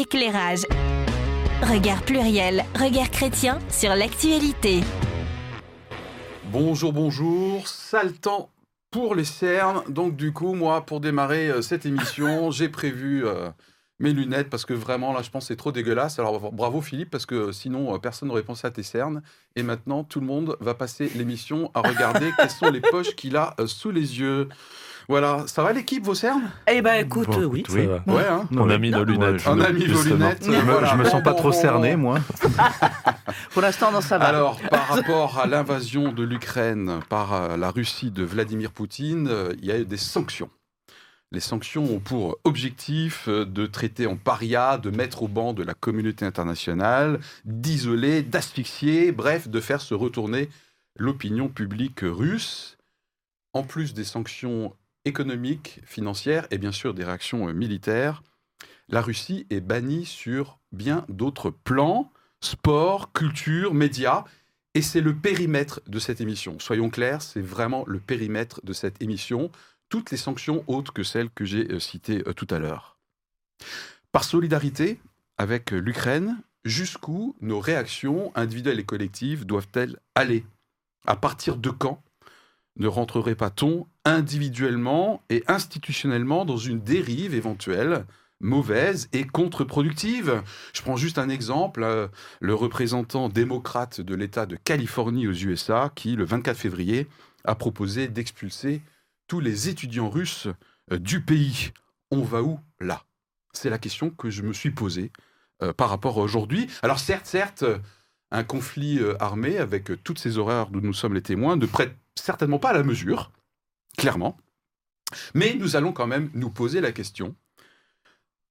éclairage. Regard pluriel, regard chrétien sur l'actualité. Bonjour, bonjour. Sale temps pour les cernes. Donc du coup, moi, pour démarrer euh, cette émission, j'ai prévu euh, mes lunettes parce que vraiment, là, je pense que c'est trop dégueulasse. Alors bravo Philippe, parce que sinon, euh, personne n'aurait pensé à tes cernes. Et maintenant, tout le monde va passer l'émission à regarder quelles sont les poches qu'il a sous les yeux. Voilà, ça va l'équipe, vos cernes? Eh ben écoute, Bon, oui. écoute, oui. ça va. Ouais, hein On a mis nos lunettes. On a mis vos justement. lunettes. Je me, je me sens pas trop cerné, moi. Pour l'instant, non, ça va. Alors, par rapport à l'invasion de l'Ukraine par euh, la Russie de Vladimir Poutine, euh, il y a eu des sanctions. Les sanctions ont pour objectif euh, de traiter en paria, de mettre au banc de la communauté internationale, d'isoler, d'asphyxier, bref, de faire se retourner l'opinion publique russe. En plus des sanctions économiques, financières et bien sûr des réactions euh, militaires, la Russie est bannie sur bien d'autres plans sport, culture, médias. Et c'est le périmètre de cette émission. Soyons clairs, c'est vraiment le périmètre de cette émission. Toutes les sanctions autres que celles que j'ai euh, citées euh, tout à l'heure. Par solidarité avec l'Ukraine, jusqu'où nos réactions individuelles et collectives doivent-elles aller? À partir de quand ne rentrerait pas-on individuellement et institutionnellement dans une dérive éventuelle mauvaise et contre-productive? Je prends juste un exemple, euh, le représentant démocrate de l'État de Californie aux USA qui, le 24 février, a proposé d'expulser tous les étudiants russes euh, du pays. On va où? Là C'est la question que je me suis posée euh, par rapport à aujourd'hui. Alors certes, certes, un conflit armé avec toutes ces horreurs dont nous sommes les témoins ne prête certainement pas à la mesure, clairement. Mais nous allons quand même nous poser la question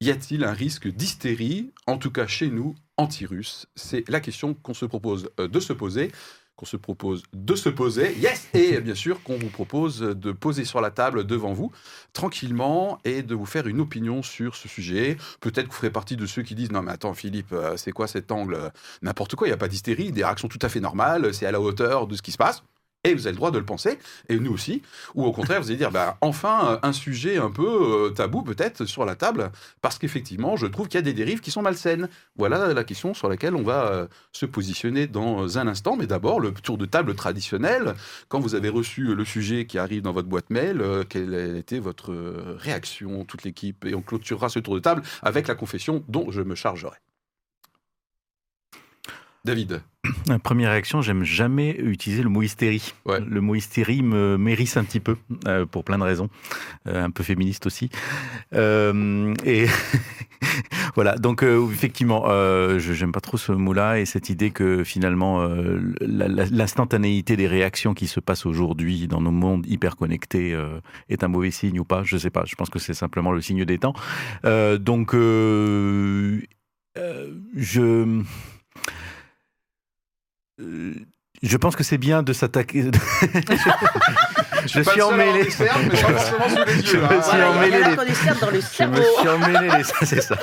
y a-t-il un risque d'hystérie, en tout cas chez nous, anti-russe C'est la question qu'on se propose euh, de se poser, qu'on se propose de se poser, yes, et bien sûr qu'on vous propose de poser sur la table devant vous, tranquillement, et de vous faire une opinion sur ce sujet. Peut-être que vous ferez partie de ceux qui disent, non mais attends Philippe, euh, c'est quoi cet angle? N'importe quoi, il n'y a pas d'hystérie, des réactions tout à fait normales, c'est à la hauteur de ce qui se passe. Et vous avez le droit de le penser, et nous aussi. Ou au contraire, vous allez dire, bah, enfin, euh, un sujet un peu euh, tabou peut-être sur la table, parce qu'effectivement, je trouve qu'il y a des dérives qui sont malsaines. Voilà la question sur laquelle on va euh, se positionner dans un instant. Mais d'abord, le tour de table traditionnel. Quand vous avez reçu le sujet qui arrive dans votre boîte mail, quelle a été votre réaction, toute l'équipe? Et on clôturera ce tour de table avec la confession dont je me chargerai. David. La première réaction, j'aime jamais utiliser le mot hystérie. Ouais. Le mot hystérie me mérisse un petit peu, euh, pour plein de raisons. Euh, un peu féministe aussi. Euh, et voilà, donc effectivement, je j'aime pas trop ce mot-là et cette idée que finalement, l'instantanéité des réactions qui se passent aujourd'hui dans nos mondes hyper connectés est un mauvais signe ou pas, je sais pas. Je pense que c'est simplement le signe des temps. Donc, je... Euh, Je pense que c'est bien de s'attaquer. je suis emmêlé. Je me hein. suis emmêlé les- connaissance dans le Je me suis emmêlé les... c'est ça,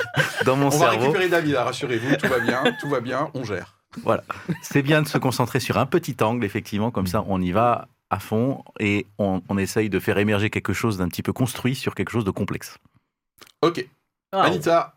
dans mon On va cerveau. récupérer David, là, rassurez-vous, tout va bien, tout va bien, on gère. Voilà. C'est bien de se concentrer sur un petit angle, effectivement, comme ça on y va à fond et on, on essaye de faire émerger quelque chose d'un petit peu construit sur quelque chose de complexe. Ok, Ah, Anita,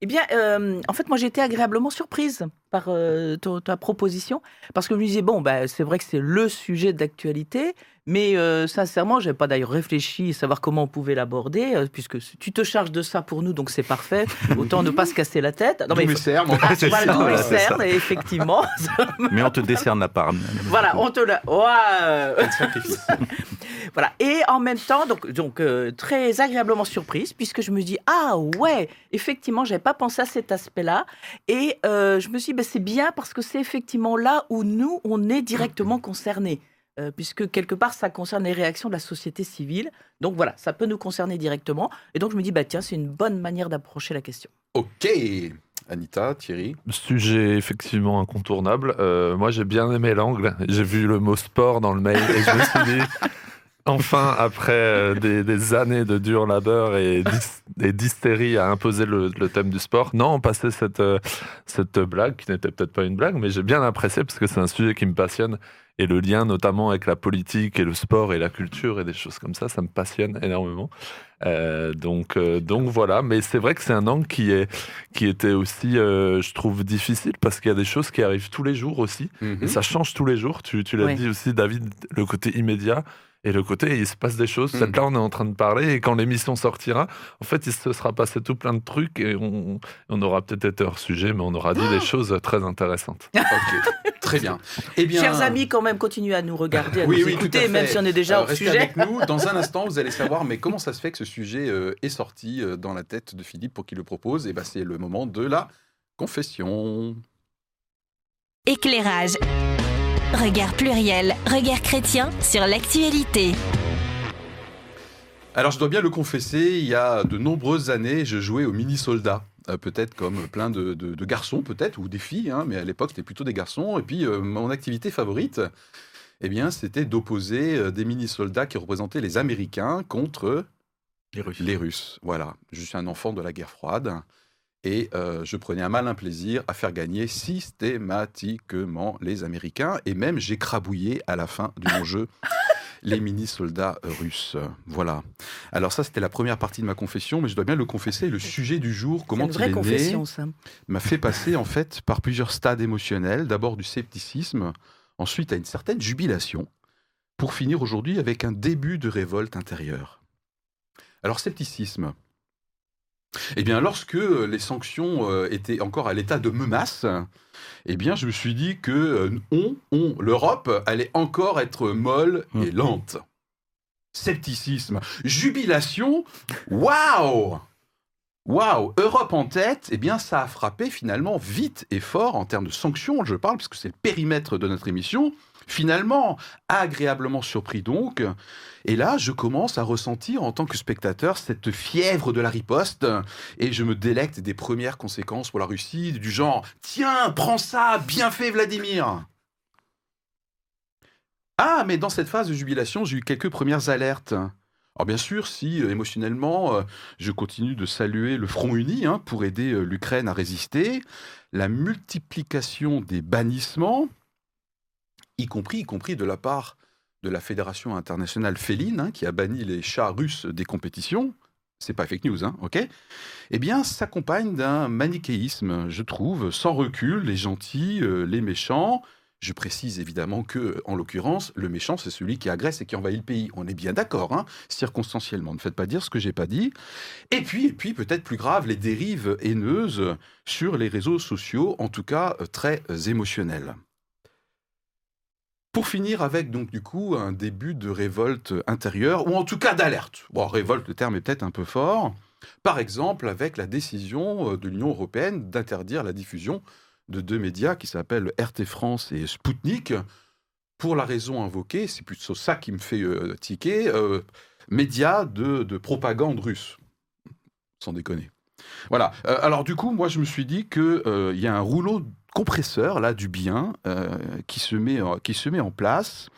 Eh bien, euh, en fait, moi, j'ai été agréablement surprise par euh, ta, proposition, parce que je me disais, bon, bah, c'est vrai que c'est le sujet d'actualité, mais euh, sincèrement, je n'avais pas d'ailleurs réfléchi à savoir comment on pouvait l'aborder, euh, puisque tu te charges de ça pour nous, donc c'est parfait. Autant ne pas se casser la tête. Non, mais il faut- cernes, en Ah, C'est voilà, ça, et effectivement. Mais on te décerne la part. voilà, on te l'a. Voilà. Et en même temps, donc, donc euh, très agréablement surprise, puisque je me dis ah ouais, effectivement, j'avais pas pensé à cet aspect-là, et euh, je me suis dit, ben, c'est bien parce que c'est effectivement là où nous on est directement concernés. Euh, puisque quelque part ça concerne les réactions de la société civile. Donc voilà, ça peut nous concerner directement. Et donc je me dis, bah tiens, c'est une bonne manière d'approcher la question. Ok, Anita, Thierry. Sujet effectivement incontournable. Euh, moi, j'ai bien aimé l'angle. J'ai vu le mot sport dans le mail et je me suis dit, enfin, après euh, des, des années de dur labeur et d'hys- et d'hystérie à imposer le, le thème du sport, non, on passait cette, euh, cette blague, qui n'était peut-être pas une blague, mais j'ai bien apprécié parce que c'est un sujet qui me passionne. Et le lien notamment avec la politique et le sport et la culture et des choses comme ça, ça me passionne énormément. Euh, donc, euh, donc voilà, mais c'est vrai que c'est un angle qui, est, qui était aussi, euh, je trouve, difficile parce qu'il y a des choses qui arrivent tous les jours aussi. Mhm. Et ça change tous les jours. Tu, tu l'as dit aussi, David, le côté immédiat et le côté il se passe des choses. Mm. Cette là, on est en train de parler et quand l'émission sortira, en fait, il se sera passé tout plein de trucs et on, on aura peut-être été hors sujet, mais on aura dit des choses très intéressantes. Ok, très bien. Eh bien, Chers amis, quand même, continuez à nous regarder, à Oui, nous oui, écouter, même si on est déjà Euh, hors restez sujet. avec nous. Dans un instant, vous allez savoir, mais comment ça se fait que ce sujet euh, est sorti euh, dans la tête de Philippe pour qu'il le propose? Et ben, c'est le moment de la confession. Éclairage. Regard pluriel, regard chrétien sur l'actualité. Alors, je dois bien le confesser, il y a de nombreuses années, je jouais au mini-soldat. Euh, peut-être comme plein de, de- de garçons, peut-être, ou des filles, hein, mais à l'époque, c'était plutôt des garçons. Et puis, euh, mon activité favorite, eh bien, c'était d'opposer euh, des mini-soldats qui représentaient les Américains contre Les Russes. les Russes. Voilà, je suis un enfant de la guerre froide. Et euh, je prenais un malin plaisir à faire gagner systématiquement les Américains. Et même, j'ai crabouillé à la fin de mon jeu les mini-soldats russes. Voilà. Alors ça, c'était la première partie de ma confession, mais je dois bien le confesser, le sujet du jour, comment une il vraie est confession, né, m'a fait passer en fait par plusieurs stades émotionnels. D'abord du scepticisme, ensuite à une certaine jubilation, pour finir aujourd'hui avec un début de révolte intérieure. Alors scepticisme. Eh bien, lorsque les sanctions euh, étaient encore à l'état de menace, eh bien, je me suis dit que euh, on, on, l'Europe allait encore être molle et lente. Scepticisme, jubilation, waouh Waouh Europe en tête, eh bien ça a frappé finalement vite et fort en termes de sanctions, je parle, puisque c'est le périmètre de notre émission. Finalement, agréablement surpris donc. Et là, je commence à ressentir en tant que spectateur cette fièvre de la riposte et je me délecte des premières conséquences pour la Russie, du genre Tiens, prends ça, bien fait Vladimir Ah, mais dans cette phase de jubilation, j'ai eu quelques premières alertes. Alors bien sûr, si euh, émotionnellement, euh, je continue de saluer le front uni hein, pour aider euh, l'Ukraine à résister, la multiplication des bannissements, y compris, de la part de la Fédération internationale féline, hein, qui a banni les chats russes des compétitions, c'est pas fake news, hein, ok? Eh bien, s'accompagne d'un manichéisme, je trouve, sans recul, les gentils, euh, les méchants. Je précise évidemment que, en l'occurrence, le méchant, c'est celui qui agresse et qui envahit le pays. On est bien d'accord, hein, circonstanciellement. Ne faites pas dire ce que j'ai pas dit. Et puis, et puis peut-être plus grave, les dérives haineuses sur les réseaux sociaux, en tout cas euh, très euh, émotionnelles. Pour finir avec donc du coup un début de révolte intérieure, ou en tout cas d'alerte. Bon, révolte, le terme est peut-être un peu fort. Par exemple, avec la décision euh, de l'Union européenne d'interdire la diffusion de deux médias qui s'appellent RT France et Spoutnik, pour la raison invoquée, c'est plutôt ça qui me fait euh, tiquer, euh, médias de, de propagande russe. Sans déconner. Voilà. Alors du coup, moi je me suis dit qu'il y a un rouleau compresseur là du bien euh, qui, se met, en- qui se met en place.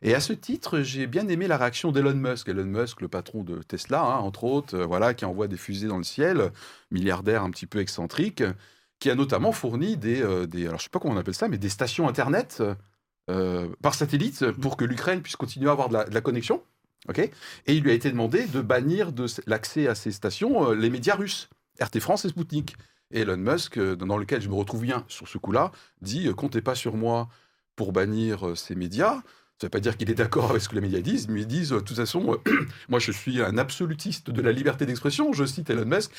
Et à ce titre, j'ai bien aimé la réaction d'Elon Musk. Elon Musk, le patron de Tesla, hein, entre autres, euh, voilà, qui envoie des fusées dans le ciel, milliardaire un petit peu excentrique, qui a notamment fourni des, euh, des alors je sais pas comment on appelle ça, mais des stations internet par satellite pour que l'Ukraine puisse continuer à avoir de la, de la connexion. ok? Et il lui a été demandé de bannir de l'accès à ces stations les médias russes, RT France et Sputnik. Elon Musk, euh, dans lequel je me retrouve bien sur ce coup-là, dit euh, comptez pas sur moi pour bannir euh, ces médias. Ça ne veut pas dire qu'il est d'accord avec ce que les médias disent, mais ils disent, de toute façon, moi je suis un absolutiste de la liberté d'expression, je cite Elon Musk,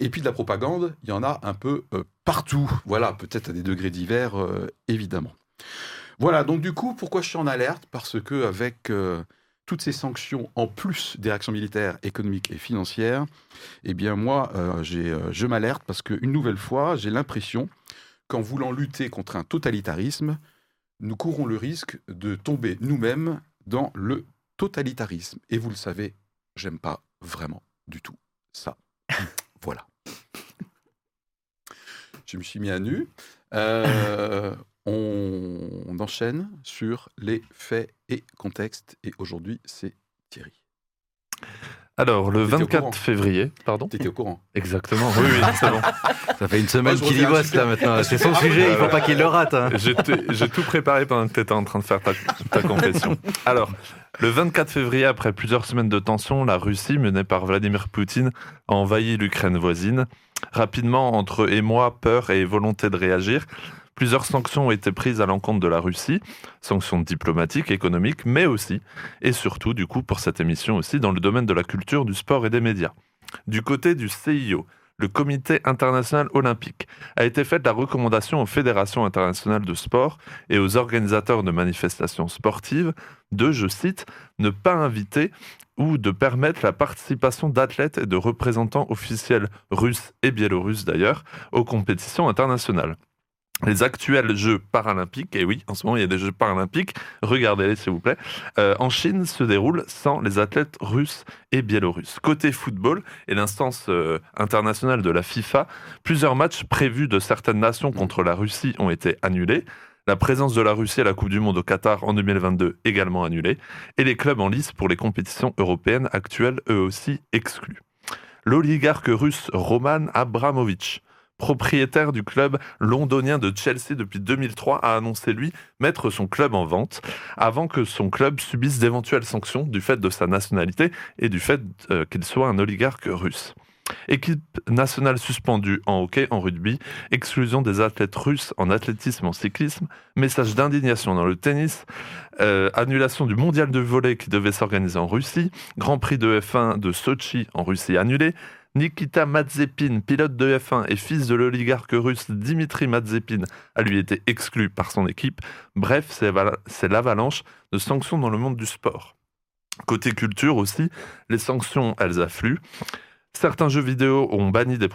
et puis de la propagande, il y en a un peu partout. Voilà, peut-être à des degrés divers, évidemment. Voilà, donc du coup, pourquoi je suis en alerte? Parce que avec toutes ces sanctions, en plus des réactions militaires, économiques et financières, eh bien moi, euh, euh, je m'alerte parce qu'une nouvelle fois, j'ai l'impression qu'en voulant lutter contre un totalitarisme, nous courons le risque de tomber nous-mêmes dans le totalitarisme. Et vous le savez, j'aime pas vraiment du tout ça. voilà. Je me suis mis à nu. Euh, on, on enchaîne sur les faits et contextes. Et aujourd'hui, c'est Thierry Alors, le T'étais au 24 courant février, pardon T'étais au courant Exactement, oui, oui, c'est bon. Ça fait une semaine qu'il y bosse là maintenant. C'est son Ah sujet, il bah faut pas qu'il le rate. hein. J'ai tout préparé pendant que tu étais en train de faire ta, ta confession. Alors, le 24 février, après plusieurs semaines de tension, la Russie, menée par Vladimir Poutine, a envahi l'Ukraine voisine. Rapidement, entre émoi, peur et volonté de réagir, plusieurs sanctions ont été prises à l'encontre de la Russie, sanctions diplomatiques, économiques, mais aussi, et surtout, du coup, pour cette émission aussi, dans le domaine de la culture, du sport et des médias. Du côté du CIO, le Comité international olympique, a été faite la recommandation aux fédérations internationales de sport et aux organisateurs de manifestations sportives de, je cite, ne pas inviter ou de permettre la participation d'athlètes et de représentants officiels russes et biélorusses d'ailleurs aux compétitions internationales. Les actuels Jeux paralympiques, et oui, en ce moment il y a des Jeux paralympiques, regardez-les s'il vous plaît, euh, en Chine se déroulent sans les athlètes russes et biélorusses. Côté football et l'instance euh, internationale de la FIFA, plusieurs matchs prévus de certaines nations contre la Russie ont été annulés. La présence de la Russie à la Coupe du Monde au Qatar en 2022 également annulée. Et les clubs en lice pour les compétitions européennes actuelles eux aussi exclus. L'oligarque russe Roman Abramovich, propriétaire du club londonien de Chelsea depuis 2003, a annoncé lui mettre son club en vente avant que son club subisse d'éventuelles sanctions du fait de sa nationalité et du fait euh, qu'il soit un oligarque russe. Équipe nationale suspendue en hockey, en rugby, exclusion des athlètes russes en athlétisme, en cyclisme, message d'indignation dans le tennis, euh, annulation du mondial de volley qui devait s'organiser en Russie, Grand Prix de F1 de Sochi en Russie annulé, Nikita Mazepin, pilote de F1 et fils de l'oligarque russe Dimitri Mazepin, a lui été exclu par son équipe. Bref, c'est vala- c'est l'avalanche de sanctions dans le monde du sport. Côté culture aussi, les sanctions, elles affluent. Certains jeux vidéo ont banni des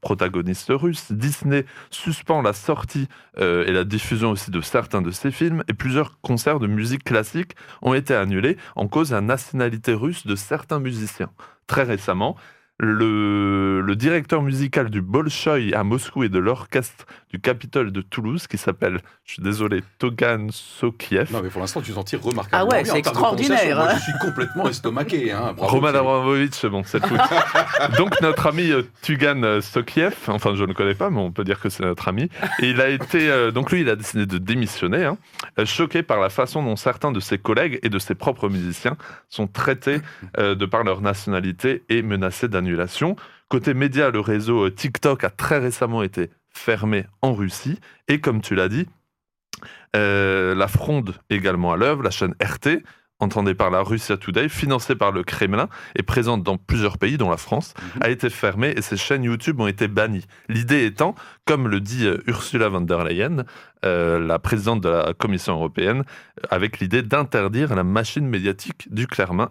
protagonistes russes. Disney suspend la sortie euh, et la diffusion aussi de certains de ses films. Et plusieurs concerts de musique classique ont été annulés en cause de la nationalité russe de certains musiciens. Très récemment, le, directeur musical du Bolchoï à Moscou et de l'orchestre du Capitole de Toulouse, qui s'appelle, je suis désolé, Togan Sokiev, Non, mais pour l'instant, tu t'en tires remarquablement Ah ouais, c'est extraordinaire, Moi, hein. je suis complètement estomaqué. Hein. Bravo, Roman. Abramovich, c'est bon, c'est foot. Donc notre ami euh, Tugan Sokiev, enfin je ne le connais pas, mais on peut dire que c'est notre ami, et il a été, euh, donc lui il a décidé de démissionner, hein, euh, choqué par la façon dont certains de ses collègues et de ses propres musiciens sont traités euh, de par leur nationalité et menacés d'annulation. Côté média, le réseau TikTok a très récemment été fermé en Russie, et comme tu l'as dit, euh, la fronde également à l'œuvre, la chaîne RT, entendée par la Russia Today, financée par le Kremlin et présente dans plusieurs pays, dont la France, Mhm. a été fermée et ses chaînes YouTube ont été bannies. L'idée étant, comme le dit euh, Ursula von der Leyen, euh, la présidente de la Commission européenne, euh, avec l'idée d'interdire la machine médiatique du,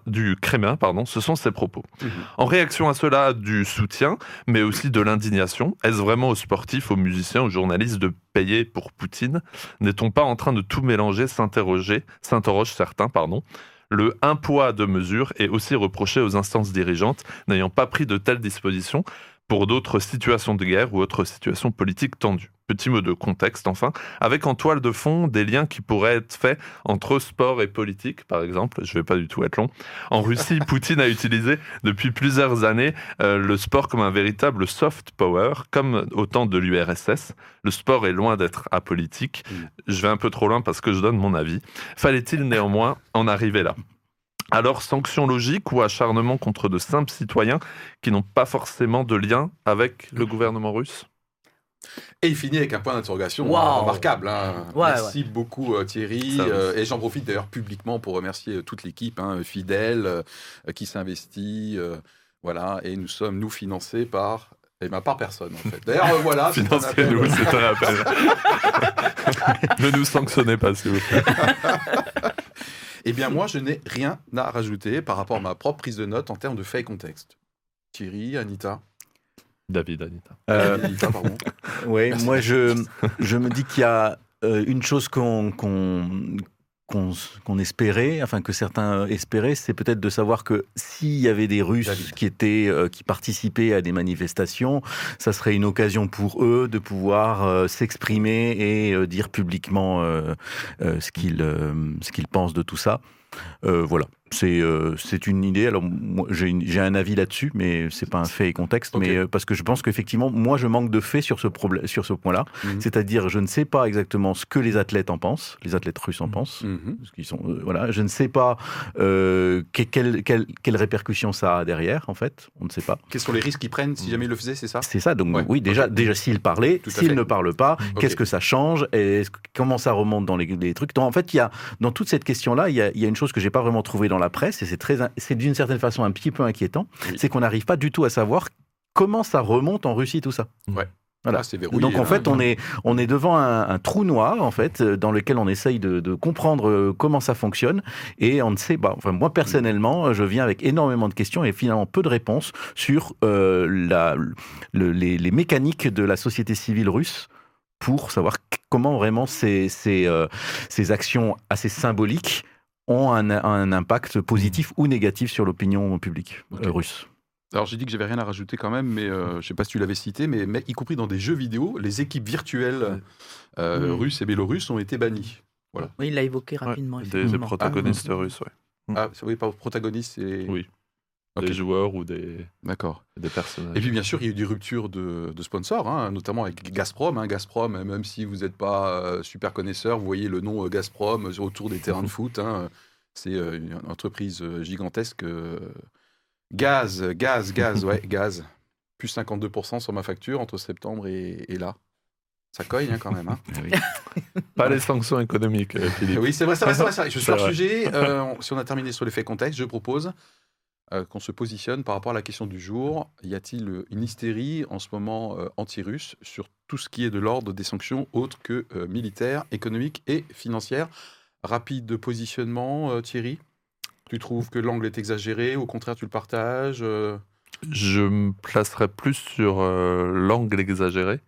du Kremlin. Pardon, ce sont ses propos. Mhm. En réaction à cela, du soutien, mais aussi de l'indignation. Est-ce vraiment aux sportifs, aux musiciens, aux journalistes de payer pour Poutine? N'est-on pas en train de tout mélanger S'interroger, s'interrogent certains, pardon? Le un poids, deux mesures est aussi reproché aux instances dirigeantes n'ayant pas pris de telles dispositions pour d'autres situations de guerre ou autres situations politiques tendues. Petit mot de contexte enfin, avec en toile de fond des liens qui pourraient être faits entre sport et politique, par exemple. Je vais pas du tout être long. En Russie, Poutine a utilisé depuis plusieurs années euh, le sport comme un véritable soft power, comme au temps de l'URSS. Le sport est loin d'être apolitique. Mm. Je vais un peu trop loin parce que je donne mon avis. Fallait-il néanmoins en arriver là? Alors, sanctions logiques ou acharnement contre de simples citoyens qui n'ont pas forcément de lien avec le gouvernement russe? Et il finit avec un point d'interrogation Wow. euh, remarquable. hein. Ouais, Merci beaucoup euh, Thierry. Euh, et j'en profite d'ailleurs publiquement pour remercier euh, toute l'équipe hein, fidèle euh, qui s'investit. euh, voilà, et nous sommes, nous, financés par... Et ben, par personne, en fait. D'ailleurs, euh, voilà. Financez-nous, c'est un appel. ne nous sanctionnez pas, s'il vous plaît. Eh bien, moi, je n'ai rien à rajouter par rapport à ma propre prise de notes en termes de fait et contexte. Thierry, Anita. David, Anita. Euh, Anita, pardon. Oui, moi je, je me dis qu'il y a euh, une chose qu'on qu'on qu'on espérait, enfin que certains espéraient, c'est peut-être de savoir que s'il y avait des Russes qui étaient euh, qui participaient à des manifestations, ça serait une occasion pour eux de pouvoir euh, s'exprimer et euh, dire publiquement euh, euh, ce qu'ils euh, ce qu'ils pensent de tout ça. Euh, voilà, c'est euh, c'est une idée. Alors j'ai un avis là-dessus, mais c'est pas un fait et contexte. Mais euh, parce que je pense qu'effectivement, moi, je manque de faits sur ce problème, sur ce point-là. Mhm. C'est-à-dire, je ne sais pas exactement ce que les athlètes en pensent, les athlètes russes en pensent. Mhm. Parce qu'ils sont, euh, voilà, je ne sais pas que- quelle, quelle, quelle répercussion ça a derrière, en fait. On ne sait pas. Quels sont les risques qu'ils prennent si jamais ils le faisaient, c'est ça? C'est ça. Donc Ouais, oui, déjà, déjà s'il parlait, Tout à s'il fait. ne parle pas, qu'est-ce que ça change? Et comment ça remonte dans les, les trucs? Donc, en fait, il y a dans toute cette question-là, il y a, y a une chose que j'ai pas vraiment trouvée dans la presse et c'est très, c'est d'une certaine façon un petit peu inquiétant, Oui. c'est qu'on n'arrive pas du tout à savoir comment ça remonte en Russie tout ça. Voilà. Ah, c'est verrouillé. Donc en hein. fait, on est, on est devant un, un trou noir en fait, euh, dans lequel on essaye de, de comprendre euh, comment ça fonctionne et on ne sait pas. Enfin, moi personnellement, euh, je viens avec énormément de questions et finalement peu de réponses sur euh, la, le- les, les mécaniques de la société civile russe pour savoir comment vraiment ces, ces, euh, ces actions assez symboliques ont un, un impact positif ou négatif sur l'opinion publique euh, russe. Alors j'ai dit que j'avais rien à rajouter quand même, mais euh, je sais pas si tu l'avais cité, mais, mais y compris dans des jeux vidéo, les équipes virtuelles euh, Mm. russes et bélarusses ont été bannies. Oui, il l'a évoqué rapidement. Des, des protagonistes russes, ouais. Ah, oui, pas protagonistes et... Oui. Des joueurs ou des, D'accord. des personnages. Et puis bien sûr, il y a eu des ruptures de, de sponsors, hein, notamment avec Gazprom. hein. Gazprom, même si vous n'êtes pas euh, super connaisseur, vous voyez le nom euh, Gazprom euh, autour des terrains de foot. hein. C'est euh, une entreprise gigantesque. Gaz, gaz, gaz, ouais, gaz. Plus 52% sur ma facture entre septembre et, et là. Ça cogne hein, quand même. hein. Pas les sanctions économiques, Philippe. Oui, c'est vrai, c'est vrai, c'est vrai. Je suis hors sujet. Euh, si on a terminé sur l'effet contexte, je propose euh, qu'on se positionne par rapport à la question du jour. Y a-t-il euh, une hystérie en ce moment euh, anti-russe sur tout ce qui est de l'ordre des sanctions autres que militaires, économiques et financières? Rapide positionnement, euh, Thierry? Tu trouves que l'angle est exagéré Au contraire, tu le partages Je me placerais plus sur l'angle exagéré,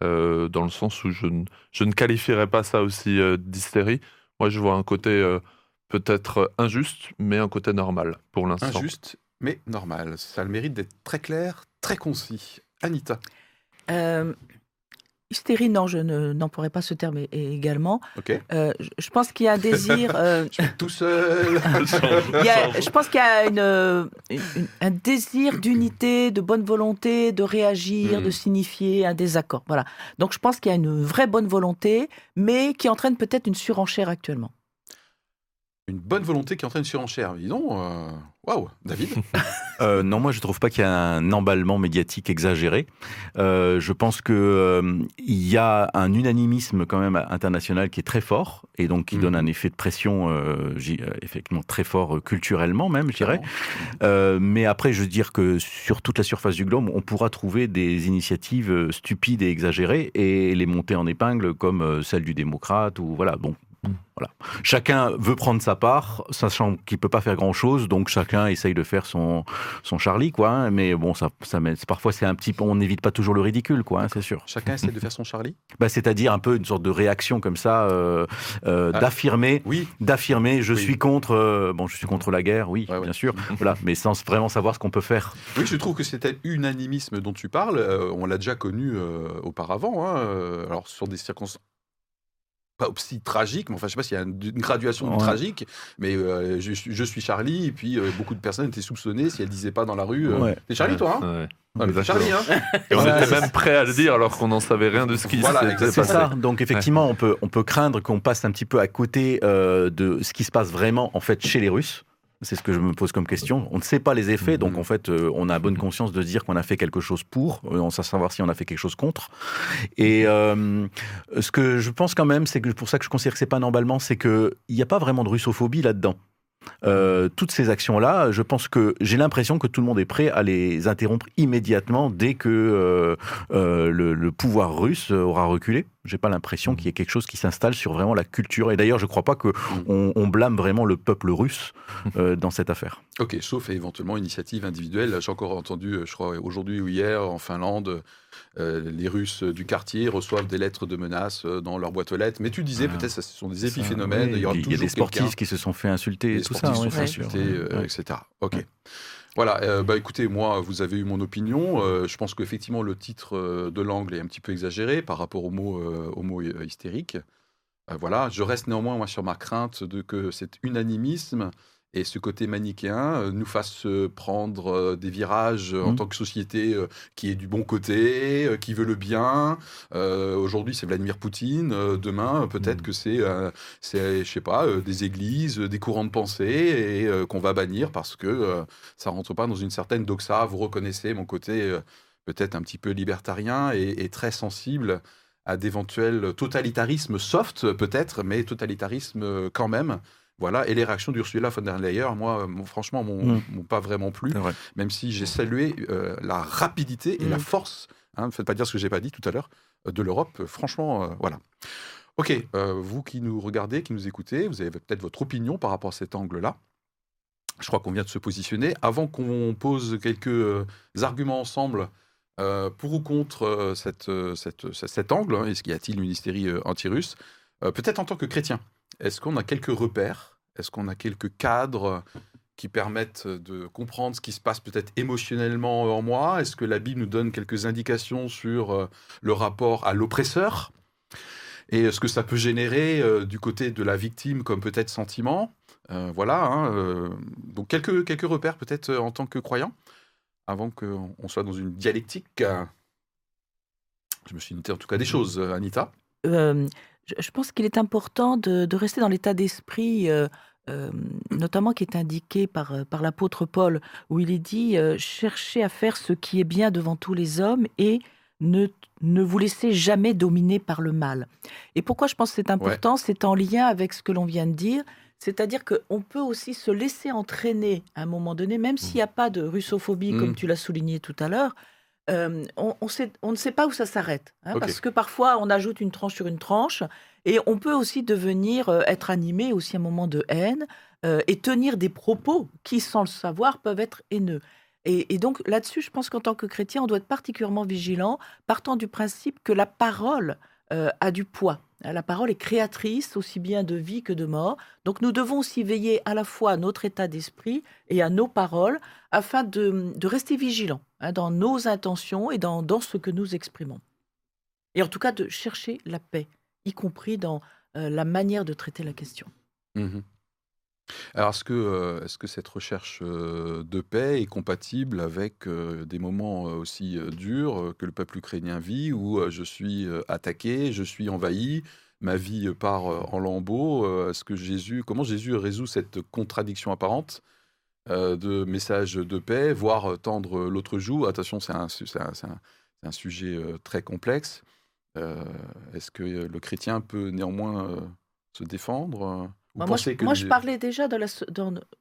dans le sens où je, ne- je ne qualifierais pas ça aussi d'hystérie. Moi, je vois un côté peut-être injuste, mais un côté normal pour l'instant. Injuste, mais normal. Ça a le mérite d'être très clair, très concis. Anita Euh, hystérie, non, je ne- n'emploierai pas ce terme également. Ok. Euh, je, je pense qu'il y a un désir. euh, Je suis tout seul. il y a- je pense qu'il y a une, une- un désir d'unité, de bonne volonté, de réagir, Mhm. de signifier un désaccord. Voilà. Donc je pense qu'il y a une vraie bonne volonté, mais qui entraîne peut-être une surenchère actuellement. Une bonne volonté qui entraîne surenchère. Dis donc, euh, waouh, David. Euh, non, moi je trouve pas qu'il y a un emballement médiatique exagéré. Euh, je pense que euh, y a un unanimisme quand même international qui est très fort et donc qui Mhm. donne un effet de pression effectivement très fort culturellement même, je dirais. Mais après, je veux dire que sur toute la surface du globe, on pourra trouver des initiatives stupides et exagérées et les monter en épingle comme celle du démocrate ou voilà. Bon. Voilà. Chacun veut prendre sa part, sachant qu'il peut pas faire grand chose, donc chacun essaye de faire son son Charlie, quoi. hein. mais bon, ça, ça met- parfois c'est un petit, peu- on n'évite pas toujours le ridicule, quoi. hein, c'est sûr. Chacun essaie de faire son Charlie? Bah, c'est-à-dire un peu une sorte de réaction comme ça, euh, euh, Ah. d'affirmer Oui. d'affirmer je Oui. suis contre euh, bon je suis contre la guerre oui Ouais, ouais. bien sûr voilà mais sans vraiment savoir ce qu'on peut faire Oui, je trouve que cet unanimisme dont tu parles, on l'a déjà connu auparavant. hein, alors, sur des circonstances pas aussi tragiques, mais enfin, je sais pas s'il y a une, une graduation de Ouais. tragique, mais euh, je, suis- je suis Charlie, et puis euh, beaucoup de personnes étaient soupçonnées si elles disaient pas dans la rue. euh, Ouais. T'es Charlie, toi hein Ouais. Ah. Charlie, hein Et on Ouais, était même prêt à le dire alors qu'on n'en savait rien de ce qui Voilà, s'était passé. ça donc effectivement on peut on peut craindre qu'on passe un petit peu à côté euh, de ce qui se passe vraiment en fait chez les Russes c'est ce que je me pose comme question. On ne sait pas les effets, donc Mhm. en fait, euh, on a bonne conscience de dire qu'on a fait quelque chose pour, euh, on sait savoir si on a fait quelque chose contre. Et euh, ce que je pense quand même, c'est que pour ça que je considère que c'est pas un emballement, c'est que il n'y a pas vraiment de russophobie là-dedans. Euh, toutes ces actions-là, je pense que j'ai l'impression que tout le monde est prêt à les interrompre immédiatement dès que euh, euh, le, le pouvoir russe aura reculé. J'ai pas l'impression qu'il y ait quelque chose qui s'installe sur vraiment la culture. Et d'ailleurs, je crois pas que on, on blâme vraiment le peuple russe euh, dans cette affaire. Ok, sauf éventuellement initiative individuelle. J'ai encore entendu, je crois, aujourd'hui ou hier, en Finlande, les Russes du quartier reçoivent des lettres de menaces euh, dans leur boîte aux lettres. Mais tu disais, Ah. peut-être, ce sont des Ça, épiphénomènes. oui, il y aura il y a des sportifs qui se sont fait insulter et tout ça. sont ouais, fait insulter, euh, etc. Ok. Ouais. Voilà, euh, bah écoutez, moi, vous avez eu mon opinion. Euh, je pense qu'effectivement, le titre euh, de l'angle est un petit peu exagéré par rapport au mot, euh, au mot euh, hystérique. Euh, voilà, je reste néanmoins moi, sur ma crainte de que cet unanimisme et ce côté manichéen euh, nous fasse euh, prendre euh, des virages en Mhm. tant que société qui est du bon côté, qui veut le bien. Euh, Aujourd'hui, c'est Vladimir Poutine. demain, peut-être Mhm. que c'est, euh, je sais pas, euh, des églises, des courants de pensée et qu'on va bannir parce que ça rentre pas dans une certaine doxa. Vous reconnaissez mon côté peut-être un petit peu libertarien et, et très sensible à d'éventuels totalitarismes soft peut-être, mais totalitarisme quand même. Voilà, et les réactions d'Ursula von der Leyen, moi, euh, franchement, m'ont Mm. pas vraiment plu, vrai. même si j'ai salué euh, la rapidité et la Mm. force, hein, ne faites pas dire ce que j'ai pas dit tout à l'heure, euh, de l'Europe. Franchement, euh, voilà. Ok, euh, vous qui nous regardez, qui nous écoutez, vous avez peut-être votre opinion par rapport à cet angle-là. Je crois qu'on vient de se positionner. Avant qu'on pose quelques arguments ensemble pour ou contre cette, cette- ce- cet angle, hein, est-ce qu'il y a-t-il une hystérie anti-russe Peut-être en tant que chrétien, est-ce qu'on a quelques repères? Est-ce qu'on a quelques cadres qui permettent de comprendre ce qui se passe peut-être émotionnellement en moi? Est-ce que la Bible nous donne quelques indications sur euh, le rapport à l'oppresseur? Et ce que ça peut générer euh, du côté de la victime comme peut-être sentiment? Euh, Voilà, hein, euh, donc quelques, quelques repères peut-être euh, en tant que croyant, avant qu'on on soit dans une dialectique. euh, Je me suis noté en tout cas des choses, euh, Anita. Je, je pense qu'il est important de, de rester dans l'état d'esprit, euh, euh, notamment qui est indiqué par, euh, par l'apôtre Paul, où il est dit euh, cherchez à faire ce qui est bien devant tous les hommes et ne, ne vous laissez jamais dominer par le mal. Et pourquoi je pense que c'est important? C'est en lien avec ce que l'on vient de dire. C'est-à-dire qu'on peut aussi se laisser entraîner à un moment donné, même s'il n'y a pas de russophobie, comme Mm. tu l'as souligné tout à l'heure, euh, on, on sait- on ne sait pas où ça s'arrête. hein. Parce que parfois, on ajoute une tranche sur une tranche, et on peut aussi devenir, euh, être animé aussi à un moment de haine, euh, et tenir des propos qui, sans le savoir, peuvent être haineux. Et, et donc là-dessus, je pense qu'en tant que chrétien, on doit être particulièrement vigilant, partant du principe que la parole euh, a du poids. La parole est créatrice aussi bien de vie que de mort. Donc nous devons aussi veiller à la fois à notre état d'esprit et à nos paroles afin de, de rester vigilants hein, dans nos intentions et dans, ce que nous exprimons. Et en tout cas de chercher la paix, y compris dans euh, la manière de traiter la question. Mhm. Alors, est-ce que, euh, est-ce que cette recherche euh, de paix est compatible avec euh, des moments aussi durs que le peuple ukrainien vit, où je suis attaqué, je suis envahi, ma vie part en lambeaux Est-ce que Jésus, comment Jésus résout cette contradiction apparente de message de paix, voire tendre l'autre joue? Attention, c'est un, sujet très complexe. Est-ce que le chrétien peut néanmoins se défendre ou Moi, je, penser que moi, les- je parlais déjà de la,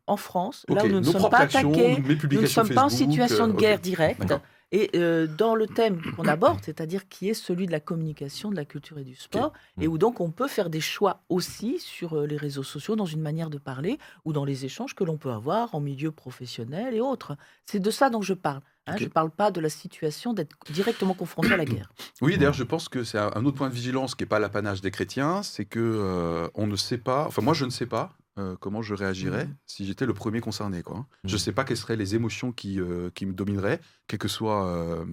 en France, là où nous ne nos sommes pas attaqués, nous ne sommes pas en situation de euh, guerre directe. Et euh, dans le thème qu'on aborde, c'est-à-dire qui est celui de la communication, de la culture et du sport, et Mm. où donc on peut faire des choix aussi sur euh, les réseaux sociaux, dans une manière de parler, ou dans les échanges que l'on peut avoir en milieu professionnel et autres. C'est de ça dont je parle. Hein. Je ne parle pas de la situation d'être directement confronté à la guerre. Oui, d'ailleurs, je pense que c'est un autre point de vigilance qui n'est pas l'apanage des chrétiens, c'est que euh, on ne sait pas, enfin moi je ne sais pas euh, comment je réagirais Mhm. si j'étais le premier concerné. Quoi. Je ne Mhm. sais pas quelles seraient les émotions qui, euh, qui me domineraient, quelles que soient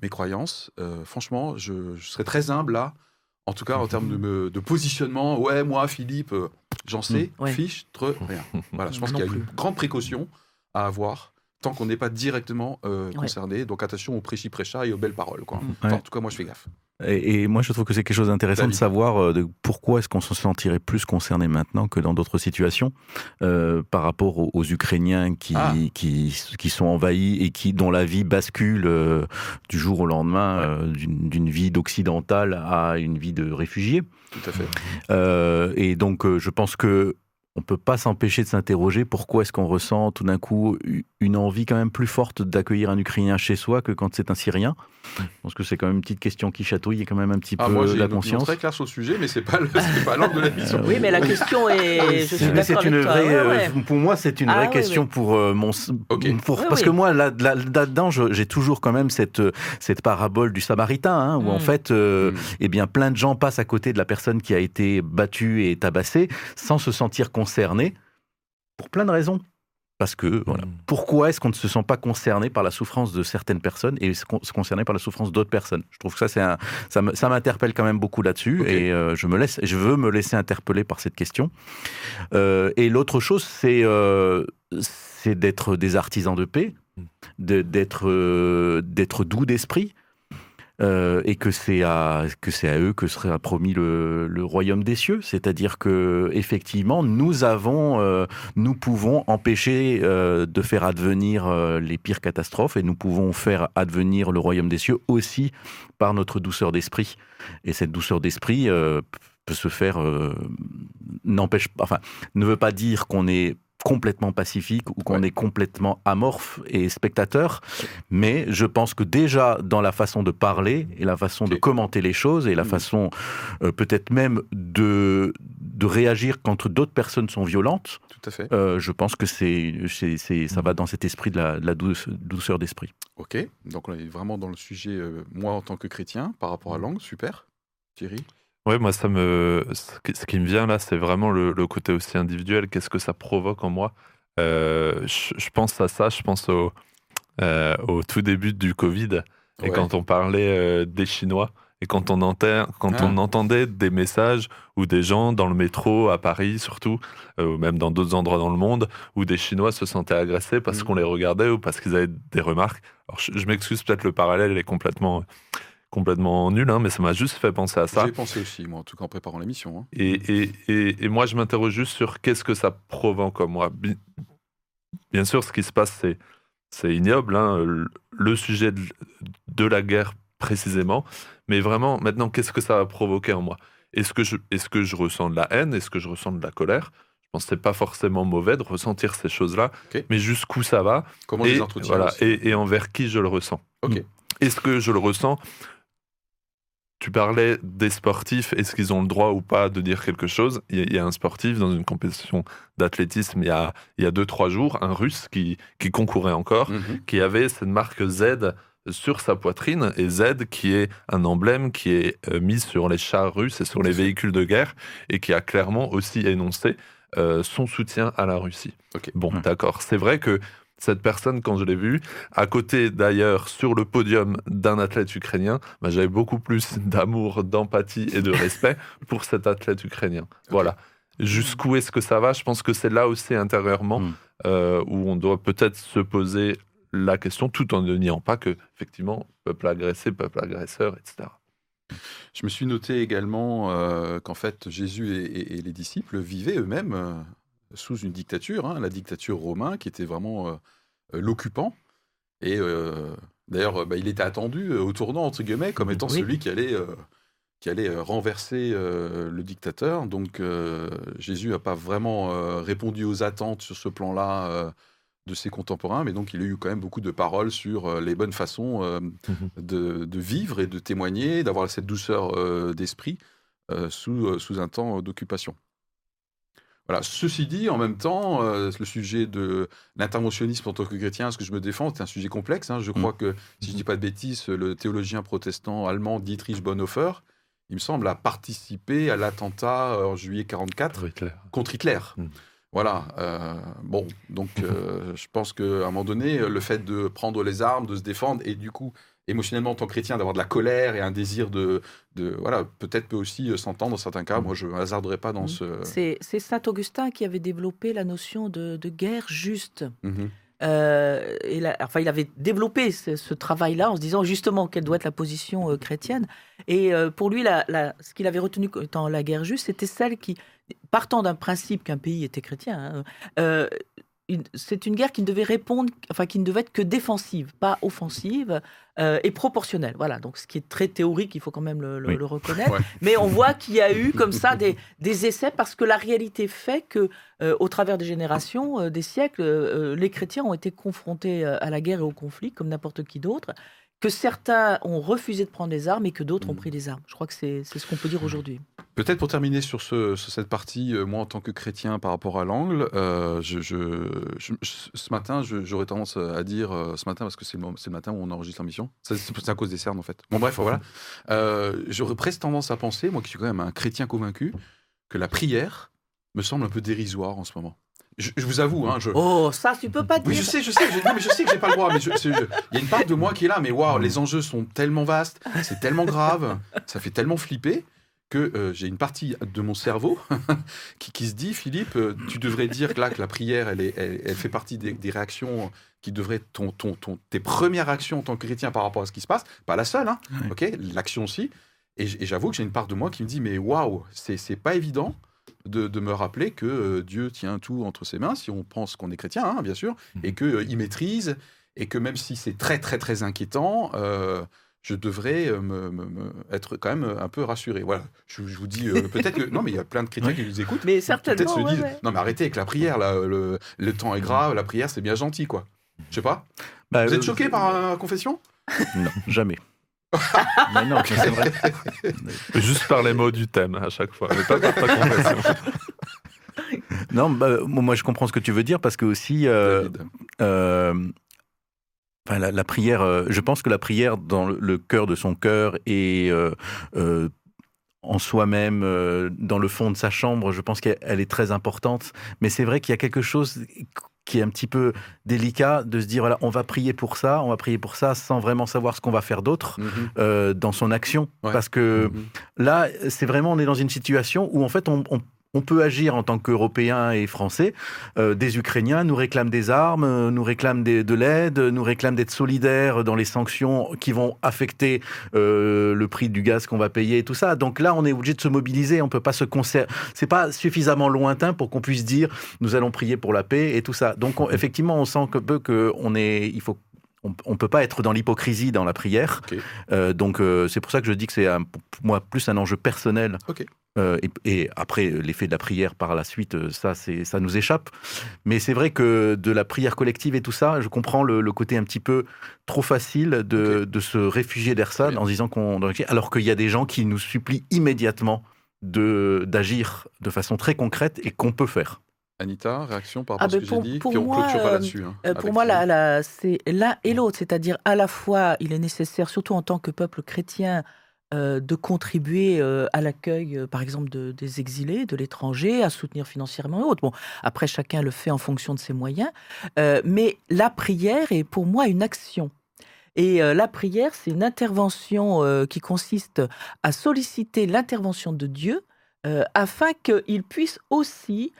mes croyances. Franchement, je, je serais très humble là, en tout cas en termes de, me- de positionnement. Ouais, moi, Philippe, j'en sais, Ouais. fiche, tre, rien. Voilà, je pense qu'il y a une grande précaution à avoir tant qu'on n'est pas directement euh, Ouais. concerné. Donc attention aux prêchi-prêcha et aux belles paroles. Quoi. Enfin, Ouais. en tout cas, moi, je fais gaffe. Et, et moi, je trouve que c'est quelque chose d'intéressant de savoir euh, de pourquoi est-ce qu'on se sentirait plus concerné maintenant que dans d'autres situations euh, par rapport aux, aux Ukrainiens qui, Ah. qui, qui sont envahis et qui dont la vie bascule euh, du jour au lendemain euh, d'une d'une vie d'occidental à une vie de réfugié. Tout à fait. Euh, et donc, euh, je pense que on peut pas s'empêcher de s'interroger pourquoi est-ce qu'on ressent tout d'un coup une envie quand même plus forte d'accueillir un Ukrainien chez soi que quand c'est un Syrien. Je pense que c'est quand même une petite question qui chatouille et quand même un petit Ah, peu moi, la conscience. très claire sur le sujet, mais c'est pas l'angle de la mission. Oui, mais la question est. Je suis Mais c'est une avec toi. vraie, Ouais, ouais. euh, pour moi, c'est une Ah, vraie oui, question oui. pour euh, mon, Ok. pour- Oui, parce oui. que moi, là, là- là-dedans, j'ai toujours quand même cette euh, cette parabole du Samaritain, hein, où en Mm. fait, euh, Mm. eh bien, plein de gens passent à côté de la personne qui a été battue et tabassée sans se sentir concernés pour plein de raisons. Parce que, voilà. Mm. Pourquoi est-ce qu'on ne se sent pas concerné par la souffrance de certaines personnes et se con- se concerné par la souffrance d'autres personnes? Je trouve que ça, c'est un, ça m'interpelle quand même beaucoup là-dessus et euh, je me laisse, je veux me laisser interpeller par cette question. Euh, et l'autre chose, c'est euh, c'est d'être des artisans de paix, Mm. de- d'être d'être doux d'esprit. Euh, et que c'est à que c'est à eux que sera promis le, royaume des cieux, c'est-à-dire que effectivement nous avons euh, nous pouvons empêcher euh, de faire advenir les pires catastrophes et nous pouvons faire advenir le royaume des cieux aussi par notre douceur d'esprit. Et cette douceur d'esprit peut se faire, n'empêche, enfin, ne veut pas dire qu'on est complètement pacifique ou qu'on Ouais. est complètement amorphe et spectateur, mais je pense que déjà dans la façon de parler et la façon de commenter les choses et la Mhm. façon euh, peut-être même de, de réagir quand d'autres personnes sont violentes, Tout à fait. euh, je pense que c'est, c'est, c'est- ça va dans cet esprit de la, de la douce- douceur d'esprit. Ok, donc on est vraiment dans le sujet, euh, moi en tant que chrétien, par rapport à langue, super. Thierry? Ouais, moi, ça me, ce qui, me vient là, c'est vraiment le, le côté aussi individuel. Qu'est-ce que ça provoque en moi? Euh, je, je pense à ça, je pense au, euh, au tout début du Covid, et Ouais. quand on parlait euh, des Chinois, et quand on, entend, quand Ah. on entendait des messages ou des gens dans le métro, à Paris surtout, ou même dans d'autres endroits dans le monde, où des Chinois se sentaient agressés parce Mhm. qu'on les regardait ou parce qu'ils avaient des remarques. Alors, je, je m'excuse, peut-être le parallèle est complètement, complètement nul, hein, mais ça m'a juste fait penser à ça. J'y ai pensé aussi, moi, en tout cas en préparant l'émission. hein. Et, et, et, et moi, je m'interroge juste sur qu'est-ce que ça provoque en moi. Bi- Bien sûr, ce qui se passe, c'est, c'est ignoble, hein, le- sujet de, de la guerre précisément, mais vraiment, maintenant, qu'est-ce que ça va provoquer en moi? Est-ce que, je, est-ce que je ressens de la haine? Est-ce que je ressens de la colère? Je pense que c'est pas forcément mauvais de ressentir ces choses-là, mais jusqu'où ça va? Comment et, les entretiens voilà, et, et envers qui je le ressens? Est-ce que je le ressens Tu parlais des sportifs, est-ce qu'ils ont le droit ou pas de dire quelque chose? Il y, a, il y a un sportif dans une compétition d'athlétisme il y a, il y a deux, trois jours, un russe qui, qui concourait encore, Mhm. qui avait cette marque Z sur sa poitrine, et Z qui est un emblème qui est euh, mis sur les chars russes et sur les véhicules de guerre, et qui a clairement aussi énoncé euh, son soutien à la Russie. Bon, Hmm. d'accord. C'est vrai que cette personne, quand je l'ai vue, à côté d'ailleurs sur le podium d'un athlète ukrainien, bah, j'avais beaucoup plus d'amour, d'empathie et de respect pour cet athlète ukrainien. Voilà. Jusqu'où est-ce que ça va? Je pense que c'est là aussi intérieurement Mm. euh, où on doit peut-être se poser la question, tout en ne niant pas que, effectivement, peuple agressé, peuple agresseur, etc. Je me suis noté également euh, qu'en fait Jésus et, et- et les disciples vivaient eux-mêmes euh, sous une dictature, hein, la dictature romaine, qui était vraiment euh, euh, l'occupant. Et euh, d'ailleurs, bah, il était attendu au tournant, entre guillemets, comme étant Oui. celui qui allait, qui allait renverser euh, le dictateur. Donc euh, Jésus n'a pas vraiment euh, répondu aux attentes sur ce plan-là de ses contemporains, mais donc il a eu quand même beaucoup de paroles sur les bonnes façons euh, de, de vivre et de témoigner, d'avoir cette douceur d'esprit sous, sous un temps d'occupation. Voilà. Ceci dit, en même temps, euh, le sujet de l'interventionnisme en tant que chrétien, ce que je me défends, c'est un sujet complexe. hein. Je crois que, si je ne dis pas de bêtises, le théologien protestant allemand Dietrich Bonhoeffer, il me semble, a participé à l'attentat euh, en juillet 44 Hitler. contre Hitler. Mm. Voilà. euh, bon, donc euh, je pense qu'à un moment donné, le fait de prendre les armes, de se défendre, et du coup, émotionnellement, en tant que chrétien, d'avoir de la colère et un désir de, de voilà, peut-être peut aussi euh, s'entendre dans certains cas. Moi, je ne hasarderai pas dans Mm. ce. C'est Saint Augustin qui avait développé la notion de, de guerre juste. Mhm. Euh, et la- enfin, il avait développé ce, travail-là en se disant justement quelle doit être la position euh, chrétienne. Et euh, pour lui, ce qu'il avait retenu étant la guerre juste, c'était celle qui, partant d'un principe qu'un pays était chrétien, hein, euh, c'est une guerre qui ne devait répondre, enfin qui ne devait être que défensive, pas offensive euh, et proportionnelle. Voilà, donc ce qui est très théorique, il faut quand même le, le- Oui. le reconnaître. Ouais. Mais on voit qu'il y a eu comme ça des, des essais parce que la réalité fait que, euh, au travers des générations, euh, des siècles, les chrétiens ont été confrontés à la guerre et au conflit comme n'importe qui d'autre. Que certains ont refusé de prendre les armes et que d'autres ont Mm. pris les armes. Je crois que c'est ce qu'on peut dire aujourd'hui. Peut-être pour terminer sur, ce, sur cette partie, euh, moi en tant que chrétien par rapport à l'angle, euh, je, je- je- je- ce matin, j'aurais tendance à dire, euh, ce matin, parce que c'est le, le matin où on enregistre l'émission, c'est à cause des cernes en fait. Bon bref, voilà. J'aurais presque tendance à penser, moi qui suis quand même un chrétien convaincu, que la prière me semble un peu dérisoire en ce moment. Je, je vous avoue, hein, je, Oh, ça, tu peux pas dire. Oui, je sais, je sais, je, non, mais je sais que j'ai pas le droit, mais je- c'est- je- il y a une part de moi qui est là, mais waouh, les enjeux sont tellement vastes, c'est tellement grave, ça fait tellement flipper que euh, j'ai une partie de mon cerveau qui, qui se dit, Philippe, euh, tu devrais dire que là, que la prière, elle, est, elle, elle fait partie des, des réactions qui devraient être ton, ton, ton- tes premières actions en tant que chrétien par rapport à ce qui se passe, pas la seule, hein, ok, l'action aussi. Et, j'avoue que j'ai une part de moi qui me dit, mais waouh, c'est c'est pas évident. De, de me rappeler que euh, Dieu tient tout entre ses mains, si on pense qu'on est chrétien, hein, bien sûr, et qu'il maîtrise, et que même si c'est très très très inquiétant, euh, je devrais euh, me, me- me- être quand même un peu rassuré. Voilà, je, je vous dis euh, peut-être que non, mais il y a plein de chrétiens qui nous écoutent. Mais certainement. se ouais, disent ouais. non mais arrêtez avec la prière là, le, le temps est grave, la prière c'est bien gentil quoi. Je sais pas. Bah, Vous êtes euh, choqué par la confession? Non, jamais. mais non, mais c'est vrai. Juste par les mots du thème à chaque fois, mais pas par ta confession. Non, bah, moi je comprends ce que tu veux dire parce que aussi, euh, euh, enfin, la, la prière, euh, je pense que la prière dans le, le cœur de son cœur et en soi-même, euh, dans le fond de sa chambre, je pense qu'elle elle est très importante. Mais c'est vrai qu'il y a quelque chose qui est un petit peu délicat de se dire voilà, on va prier pour ça, on va prier pour ça, sans vraiment savoir ce qu'on va faire d'autre Mhm. euh, dans son action, Ouais. parce que Mhm. Là, c'est vraiment, on est dans une situation où en fait, on, on- on peut agir en tant qu'Européens et Français. Euh, des Ukrainiens nous réclament des armes, euh, nous réclament des- de l'aide, nous réclament d'être solidaires dans les sanctions qui vont affecter euh, le prix du gaz qu'on va payer et tout ça. Donc là, on est obligé de se mobiliser. On peut pas se. C'est pas suffisamment lointain pour qu'on puisse dire nous allons prier pour la paix et tout ça. Donc on- effectivement, on sent que peu que on est, il faut on ne peut pas être dans l'hypocrisie dans la prière. Euh, donc euh, c'est pour ça que je dis que c'est moi plus un enjeu personnel. Euh, et, et après l'effet de la prière par la suite, euh, ça c'est ça nous échappe. Mais c'est vrai que de la prière collective et tout ça, je comprends le, le côté un petit peu trop facile de, de se réfugier derrière ça Très bien. en disant qu'on alors qu'il y a des gens qui nous supplient immédiatement de d'agir de façon très concrète et qu'on peut faire. Anita, réaction par Ah, rapport à ce ben, que pour- j'ai dit Puis on moi, clôturera euh, là-dessus. hein, Euh, pour avec moi, Philippe. là, là, c'est l'un et l'autre, c'est-à-dire à la fois, il est nécessaire, surtout en tant que peuple chrétien, euh, de contribuer euh, à l'accueil, euh, par exemple, de- des exilés, de l'étranger, à soutenir financièrement et autres. Bon, après, chacun le fait en fonction de ses moyens, mais la prière est pour moi une action. Et la prière, c'est une intervention qui consiste à solliciter l'intervention de Dieu afin qu'il puisse aussi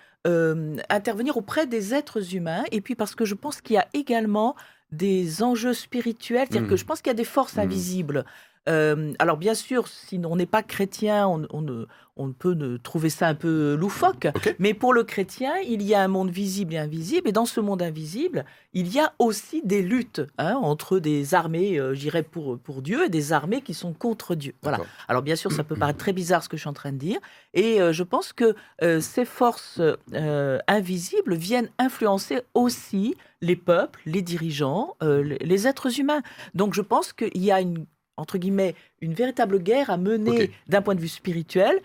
intervenir auprès des êtres humains. Et puis parce que je pense qu'il y a également des enjeux spirituels, c'est-à-dire Mhm. que je pense qu'il y a des forces Mhm. invisibles. Euh, alors bien sûr, si on n'est pas chrétien, on, on ne- on peut trouver ça un peu loufoque. Mais pour le chrétien, il y a un monde visible et invisible. Et dans ce monde invisible, il y a aussi des luttes hein, entre des armées, euh, j'irais pour, pour Dieu, et des armées qui sont contre Dieu. Voilà. Alors bien sûr, ça peut paraître très bizarre ce que je suis en train de dire. Et euh, je pense que euh, ces forces euh, invisibles viennent influencer aussi les peuples, les dirigeants, les- les êtres humains. Donc je pense qu'il y a une entre guillemets une véritable guerre à mener d'un point de vue spirituel,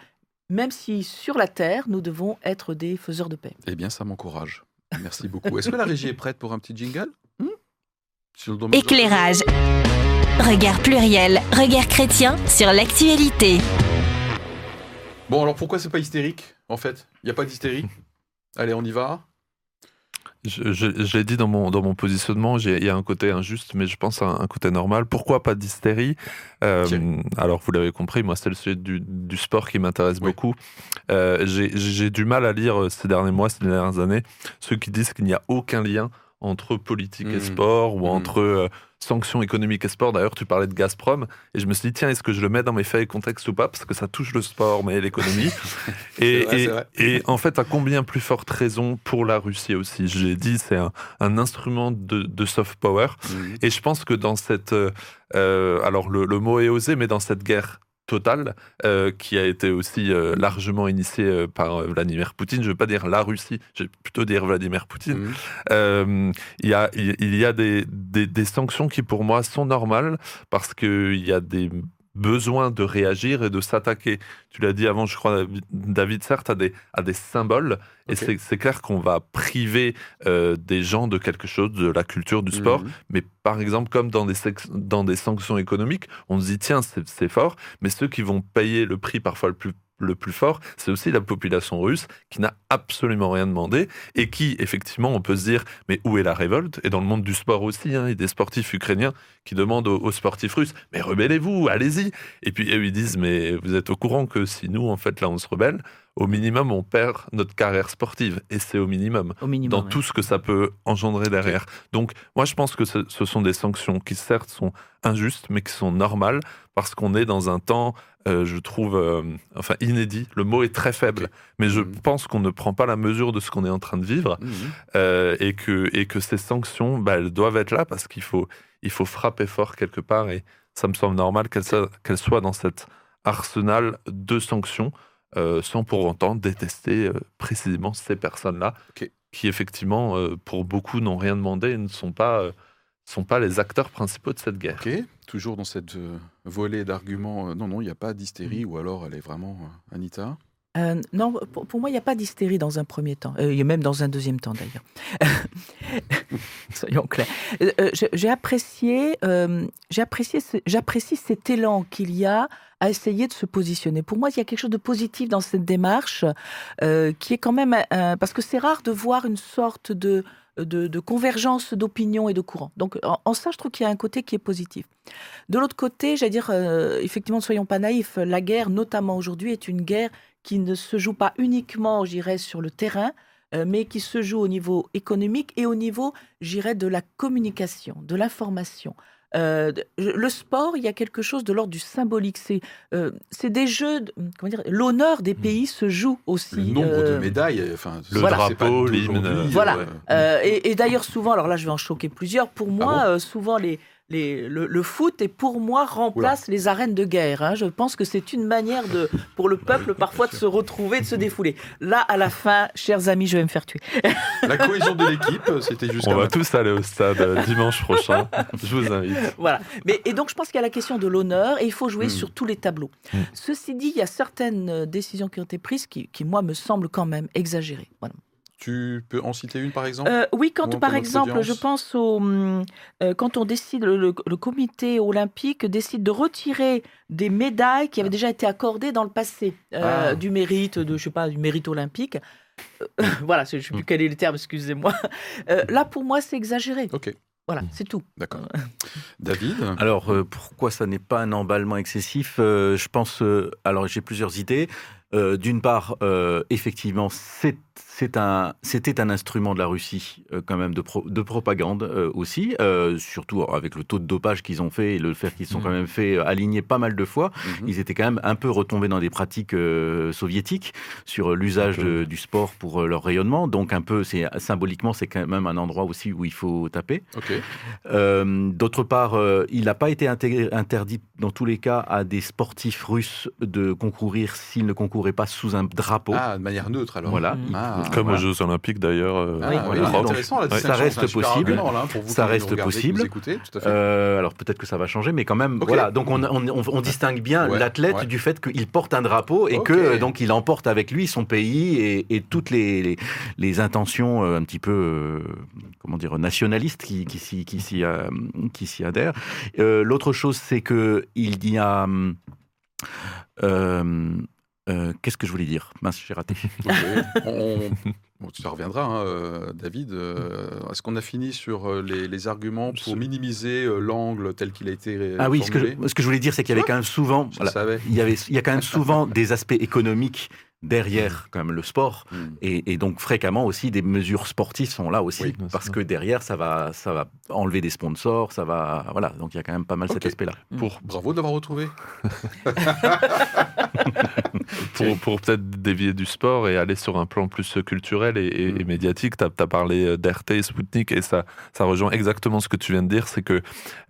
même si sur la terre nous devons être des faiseurs de paix. Eh bien, ça m'encourage. Merci beaucoup. Est-ce que la régie est prête pour un petit jingle Hmm Sur le dommage- Éclairage. Regard pluriel, regard chrétien sur l'actualité. Bon, alors pourquoi c'est pas hystérique, en fait? Il n'y a pas d'hystérie Allez, on y va Je, je- je l'ai dit dans mon, dans mon positionnement, il y a un côté injuste, mais je pense à un, un côté normal. Pourquoi pas d'hystérie? Euh. Alors, vous l'avez compris, moi, c'est le sujet du, du sport qui m'intéresse Oui. beaucoup. Euh, j'ai- du mal à lire euh, ces derniers mois, ces dernières années, ceux qui disent qu'il n'y a aucun lien entre politique et Mhm. sport ou Mhm. entre sanctions économiques et sport. D'ailleurs, tu parlais de Gazprom et je me suis dit, tiens, est-ce que je le mets dans mes faits et contexte ou pas? Parce que ça touche le sport, mais l'économie. et, C'est vrai, et- c'est vrai. et en fait, à combien plus forte raison pour la Russie aussi? J'ai dit, c'est un, un instrument de, de soft power. Mhm. Et je pense que dans cette. euh, euh, alors, le, le mot est osé, mais dans cette guerre totale, euh, qui a été aussi euh, largement initiée euh, par Vladimir Poutine, je ne veux pas dire la Russie, je vais plutôt dire Vladimir Poutine, Mhm. il y a, il y a des, des, des sanctions qui, pour moi, sont normales parce qu'il y a des besoins de réagir et de s'attaquer. Tu l'as dit avant, je crois, David, certes, à des, à des symboles. Et c'est- c'est clair qu'on va priver euh, des gens de quelque chose, de la culture, du sport. Mhm. Mais par exemple, comme dans des, dans des sanctions économiques, on se dit, tiens, c'est fort, mais ceux qui vont payer le prix parfois le plus le plus fort, c'est aussi la population russe qui n'a absolument rien demandé et qui, effectivement, on peut se dire, mais où est la révolte? Et dans le monde du sport aussi, hein, il y a des sportifs ukrainiens qui demandent aux, sportifs russes, mais rebellez-vous, allez-y. Et puis eux, ils disent, mais vous êtes au courant que si nous, en fait, là, on se rebelle, au minimum, on perd notre carrière sportive. Et c'est au minimum, dans tout ce que ça peut engendrer derrière. Donc, moi, je pense que ce, sont des sanctions qui, certes, sont injustes, mais qui sont normales, parce qu'on est dans un temps, euh, je trouve, euh, enfin, inédit. Le mot est très faible, mais je mmh. pense qu'on ne prend pas la mesure de ce qu'on est en train de vivre, mmh. euh, et, que, et que ces sanctions, bah, elles doivent être là, parce qu'il faut, il faut frapper fort quelque part, et ça me semble normal qu'elles soient dans cet arsenal de sanctions sans pour autant détester précisément ces personnes-là, qui effectivement, pour beaucoup, n'ont rien demandé et ne sont pas, sont pas les acteurs principaux de cette guerre. Toujours dans cette volée d'arguments, non, non, il n'y a pas d'hystérie, mm. ou alors elle est vraiment Anita? Non, pour, moi, il n'y a pas d'hystérie dans un premier temps, Il y a même dans un deuxième temps d'ailleurs. Soyons clairs. j'ai apprécié, j'ai apprécié, j'apprécie cet élan qu'il y a à essayer de se positionner. Pour moi, il y a quelque chose de positif dans cette démarche euh, qui est quand même... parce que c'est rare de voir une sorte de, de, convergence d'opinion et de courant. Donc en, ça, je trouve qu'il y a un côté qui est positif. De l'autre côté, j'allais dire, euh, effectivement, ne soyons pas naïfs, la guerre, notamment aujourd'hui, est une guerre qui ne se joue pas uniquement, j'irais, sur le terrain, euh, mais qui se joue au niveau économique et au niveau, j'irais, de la communication, de l'information. Euh, le sport, il y a quelque chose de l'ordre du symbolique. C'est euh, des jeux, comment dire, l'honneur des mmh. pays se joue aussi. Le nombre de euh, médailles, enfin, le drapeau, l'hymne. Voilà. et, et d'ailleurs, souvent, alors là, je vais en choquer plusieurs. Pour ah moi, souvent, les, le, foot et pour moi remplace les arènes de guerre. Hein. Je pense que c'est une manière de, pour le peuple parfois de se retrouver, de se défouler. Là, à la fin, chers amis, je vais me faire tuer. La cohésion de l'équipe, c'était juste. On va tous aller au stade euh, dimanche prochain. Je vous invite. Voilà. Mais, et donc, je pense qu'il y a la question de l'honneur et il faut jouer hmm. sur tous les tableaux. Hmm. Ceci dit, il y a certaines euh, décisions qui ont été prises qui, qui moi, me semblent quand même exagérées. Voilà. Tu peux en citer une par exemple? Euh, Oui, quand par exemple, je pense au hum, euh, quand on décide, le, comité olympique décide de retirer des médailles qui avaient ah. déjà été accordées dans le passé, euh, ah. du mérite, de je sais pas, du mérite olympique. voilà, je ne sais plus hmm. quel est le terme, excusez-moi. là, pour moi, c'est exagéré. Ok. Voilà, hmm. c'est tout. D'accord. David? Alors, pourquoi ça n'est pas un emballement excessif? Je pense. alors, j'ai plusieurs idées. D'une part, effectivement, c'est un, c'était un instrument de la Russie euh, quand même de, de propagande euh, aussi, euh, surtout avec le taux de dopage qu'ils ont fait et le fait qu'ils sont quand mmh. même fait aligner pas mal de fois. Mmh. Ils étaient quand même un peu retombés dans des pratiques soviétiques sur l'usage du sport pour leur rayonnement. Donc un peu, symboliquement, c'est quand même un endroit aussi où il faut taper. D'autre part, il n'a pas été interdit dans tous les cas à des sportifs russes de concourir s'ils ne concouraient pas sous un drapeau. Ah, de manière neutre alors. Voilà. Mmh. Ah, Comme aux Jeux Olympiques d'ailleurs. Euh, ah, ça reste possible. ça reste possible. alors peut-être que ça va changer, mais quand même, voilà. Donc on, on, on, distingue bien l'athlète du fait qu'il porte un drapeau et que donc il emporte avec lui son pays et, et toutes les, les, intentions euh, un petit peu, euh, comment dire, nationalistes qui, qui, qui, qui s'y qui adhèrent. L'autre chose, c'est que il y a euh, qu'est-ce que je voulais dire Mince, j'ai raté. ça reviendra, hein, euh, David. Euh, est-ce qu'on a fini sur les, arguments pour minimiser l'angle tel qu'il a été Ah oui, ce que, je, ce que, je, voulais dire, c'est qu'il y avait quand même souvent, il, y avait, il y a quand même souvent des aspects économiques derrière quand même le sport. Mm. et, donc fréquemment aussi des mesures sportives sont là aussi. Parce que derrière ça va ça va enlever des sponsors ça va voilà. Donc il y a quand même pas mal cet aspect là pour bravo d'avoir retrouvé. Pour, pour peut-être dévier du sport et aller sur un plan plus culturel et, médiatique tu as, parlé euh, d'RT Sputnik et ça ça rejoint exactement ce que tu viens de dire c'est que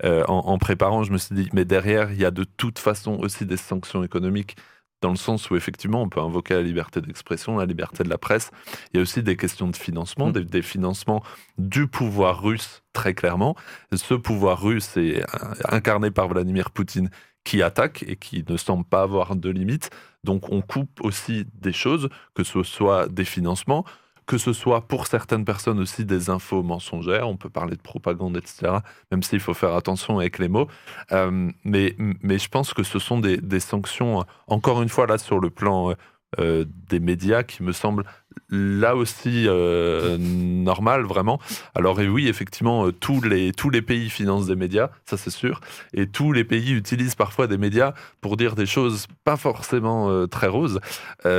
euh, en préparant je me suis dit mais derrière il y a de toute façon aussi des sanctions économiques dans le sens où effectivement on peut invoquer la liberté d'expression, la liberté de la presse. Il y a aussi des questions de financement, mm. des, financements du pouvoir russe très clairement. Ce pouvoir russe est incarné par Vladimir Poutine qui attaque et qui ne semble pas avoir de limites. Donc on coupe aussi des choses, que ce soit des financements, que ce soit pour certaines personnes aussi des infos mensongères, on peut parler de propagande, etc., même s'il faut faire attention avec les mots. Euh, mais, mais je pense que ce sont des, des sanctions, encore une fois, là, sur le plan euh, des médias, qui me semblent là aussi euh, normal vraiment. Alors et oui, effectivement, euh, tous les, tous les pays financent des médias, ça c'est sûr, et tous les pays utilisent parfois des médias pour dire des choses pas forcément euh, très roses,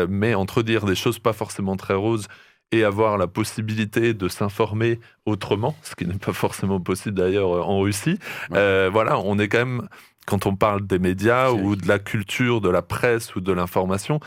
mais entre dire des choses pas forcément très roses et avoir la possibilité de s'informer autrement, ce qui n'est pas forcément possible d'ailleurs en Russie, voilà, on est quand même quand on parle des médias ou de la culture, de la presse ou de l'information,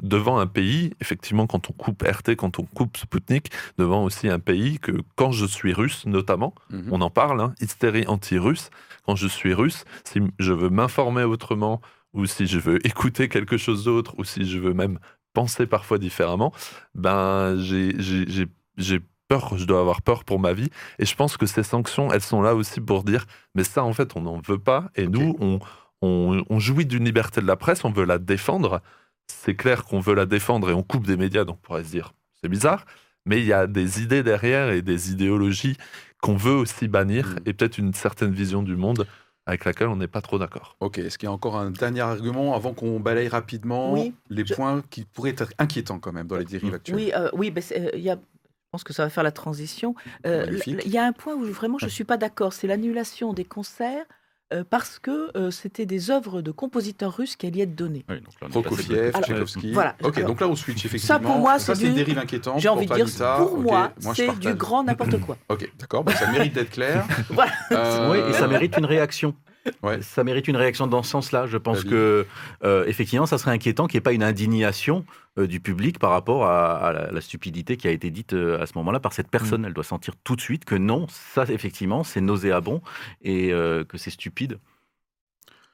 devant un pays, effectivement, quand on coupe RT, quand on coupe Sputnik, devant aussi un pays que, quand je suis russe, notamment, mhm. on en parle, hein, hystérie anti-russe, quand je suis russe, si je veux m'informer autrement, ou si je veux écouter quelque chose d'autre, ou si je veux même penser parfois différemment, ben, j'ai peur, je dois avoir peur pour ma vie. Et je pense que ces sanctions, elles sont là aussi pour dire, mais ça, en fait, on n'en veut pas. Et nous, on, on jouit d'une liberté de la presse, on veut la défendre c'est clair qu'on veut la défendre et on coupe des médias, donc on pourrait se dire c'est bizarre, mais il y a des idées derrière et des idéologies qu'on veut aussi bannir mm. et peut-être une certaine vision du monde avec laquelle on n'est pas trop d'accord. Ok, est-ce qu'il y a encore un dernier argument avant qu'on balaye rapidement les points qui pourraient être inquiétants quand même dans les dérives actuelles? Oui, euh, oui euh, il y a je pense que ça va faire la transition. Euh, il y a un point où vraiment je ne suis pas d'accord, c'est l'annulation des concerts euh, parce que euh, c'était des œuvres de compositeurs russes qui allaient être données. Oui, Prokofiev, Tchaïkovski. Voilà. Ok, donc là on switch effectivement. Ça pour moi c'est une dérive inquiétante. J'ai envie de dire pour moi, c'est du grand n'importe quoi. ok, d'accord, bah, ça mérite d'être clair. voilà. Euh, oui, et ça mérite une réaction. Ça mérite une réaction dans ce sens-là. Je pense que euh, effectivement, ça serait inquiétant qu'il n'y ait pas une indignation euh, du public par rapport à, la, stupidité qui a été dite euh, à ce moment-là par cette personne. Mm. Elle doit sentir tout de suite que non, ça effectivement, c'est nauséabond et que c'est stupide.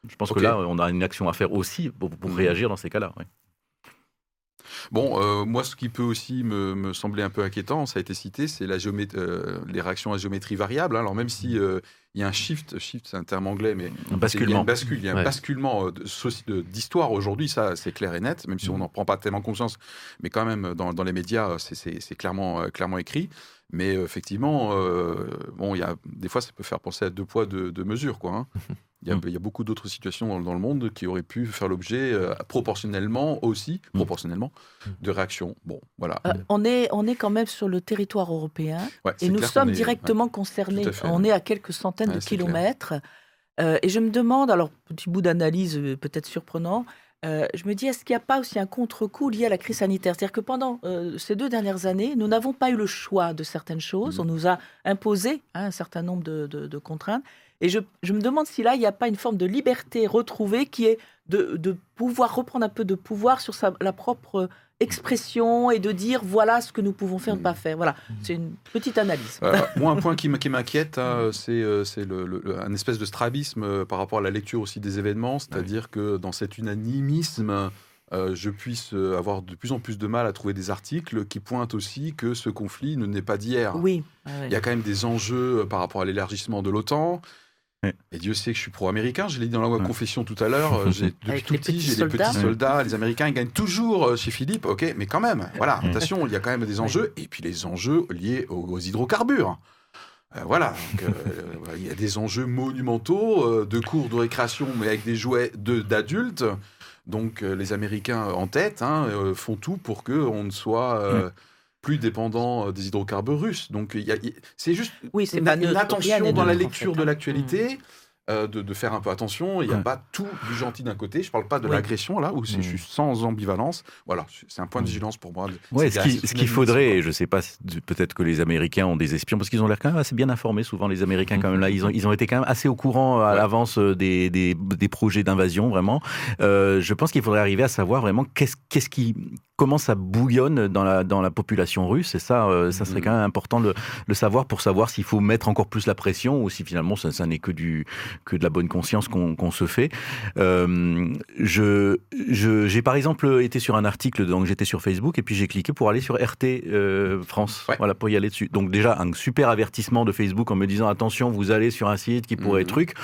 Je pense que là, on a une action à faire aussi pour, mm. réagir dans ces cas-là. Bon, moi, ce qui peut aussi me, sembler un peu inquiétant, ça a été cité, c'est la les réactions à géométrie variable. Hein. Alors, même si il y a un shift, shift c'est un terme anglais, mais un basculement. il y a, bascule, il y a un basculement euh, d'histoire aujourd'hui, ça c'est clair et net, même si on n'en prend pas tellement conscience, mais quand même dans, les médias, c'est clairement, euh, clairement écrit. Mais euh, effectivement, bon, il y a, des fois, ça peut faire penser à deux poids, deux, deux mesures, quoi. Hein. Mm. Il y, a, beaucoup d'autres situations dans, le monde qui auraient pu faire l'objet euh, proportionnellement aussi, mm. proportionnellement, mm. de réactions. Bon, voilà. Euh, on, est, on est quand même sur le territoire européen et nous sommes directement concernés. on est à quelques centaines de kilomètres. Euh, et je me demande, alors petit bout d'analyse peut-être surprenant, je me dis, est-ce qu'il n'y a pas aussi un contre-coup lié à la crise sanitaire? C'est-à-dire que pendant ces deux dernières années, nous n'avons pas eu le choix de certaines choses. On nous a imposé hein, un certain nombre de, de contraintes. Et je, me demande si là, il n'y a pas une forme de liberté retrouvée qui est de, pouvoir reprendre un peu de pouvoir sur sa, la propre expression et de dire voilà ce que nous pouvons faire, ne pas faire. Voilà, c'est une petite analyse. Euh, moi, un point qui m'inquiète, hein, c'est euh, un espèce de strabisme euh, par rapport à la lecture aussi des événements, c'est-à-dire que dans cet unanimisme, je puisse avoir de plus en plus de mal à trouver des articles qui pointent aussi que ce conflit ne n'est pas d'hier. Oui. Il y a quand même des enjeux par rapport à l'élargissement de l'OTAN. Et Dieu sait que je suis pro-américain. Je l'ai dit dans la confession tout à l'heure. Euh, depuis tout petit, j'ai des petits soldats. Les Américains ils gagnent toujours euh, chez Philippe. Ok, mais quand même, voilà. Attention, il y a quand même des enjeux. Et puis les enjeux liés aux, hydrocarbures. Euh, voilà, il y a des enjeux monumentaux de cours de récréation, mais avec des jouets d'adultes. Donc les Américains en tête hein, font tout pour que on ne soit plus dépendant euh, des hydrocarbures russes. Donc c'est juste oui, une, une attention dans la lecture de hein. l'actualité. Mm. Euh, de, faire un peu attention. Il n'y a pas tout du gentil d'un côté. Je ne parle pas de l'agression, là, où je suis sans ambivalence. Voilà, c'est un point de vigilance pour moi. Ouais, ce qu'il faudrait, et je ne sais pas, peut-être que les Américains ont des espions, parce qu'ils ont l'air quand même assez bien informés, souvent, les Américains, quand même, là. Ils ont, ils ont été quand même assez au courant à l'avance euh, des, des, des, projets d'invasion, vraiment. Euh, je pense qu'il faudrait arriver à savoir vraiment qu'est-ce qu'est-ce qui comment ça bouillonne dans la, dans la population russe. Et ça, ça serait mm. quand même important de le savoir pour savoir s'il faut mettre encore plus la pression ou si finalement ça, ça n'est que du, que de la bonne conscience qu'on se fait. Euh, je, j'ai par exemple été sur un article, donc j'étais sur Facebook et puis j'ai cliqué pour aller sur RT euh, France, voilà pour y aller dessus. Donc déjà un super avertissement de Facebook en me disant attention, vous allez sur un site qui pourrait être mhm. truc.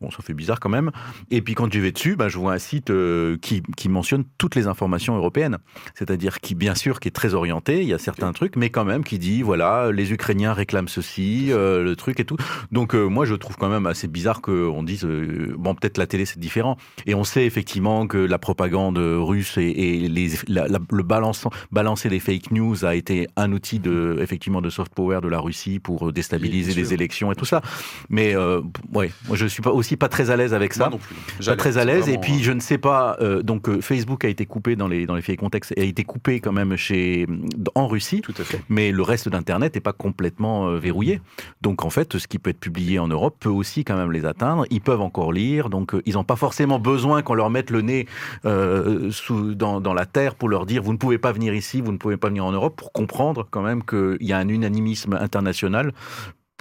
Bon, ça fait bizarre quand même. Et puis quand je vais dessus, bah, je vois un site euh, qui, qui mentionne toutes les informations européennes. C'est-à-dire qui, bien sûr, qui est très orienté, il y a certains trucs, mais quand même qui dit, voilà, les Ukrainiens réclament ceci, euh, le truc et tout. Donc euh, moi, je trouve quand même assez bizarre qu'on dise, euh, bon, peut-être la télé, c'est différent. Et on sait effectivement que la propagande russe et, et les, la- la- le balançant, balancer des fake news a été un outil de, effectivement, de soft power de la Russie pour déstabiliser les élections et tout ça. Mais ouais, moi je suis pas aussi pas très à l'aise avec ça Moi non plus. pas très à l'aise. Et puis, euh, je ne sais pas. donc, Facebook a été coupé dans les dans les faits et contextes a été coupé quand même chez en Russie. Tout à fait. Mais le reste d'Internet n'est pas complètement euh, verrouillé. Donc, en fait, ce qui peut être publié en Europe peut aussi quand même les atteindre. Ils peuvent encore lire. Donc, euh, ils n'ont pas forcément besoin qu'on leur mette le nez euh, sous, dans, dans la terre pour leur dire vous ne pouvez pas venir ici, vous ne pouvez pas venir en Europe, pour comprendre quand même qu'il y a un unanimisme international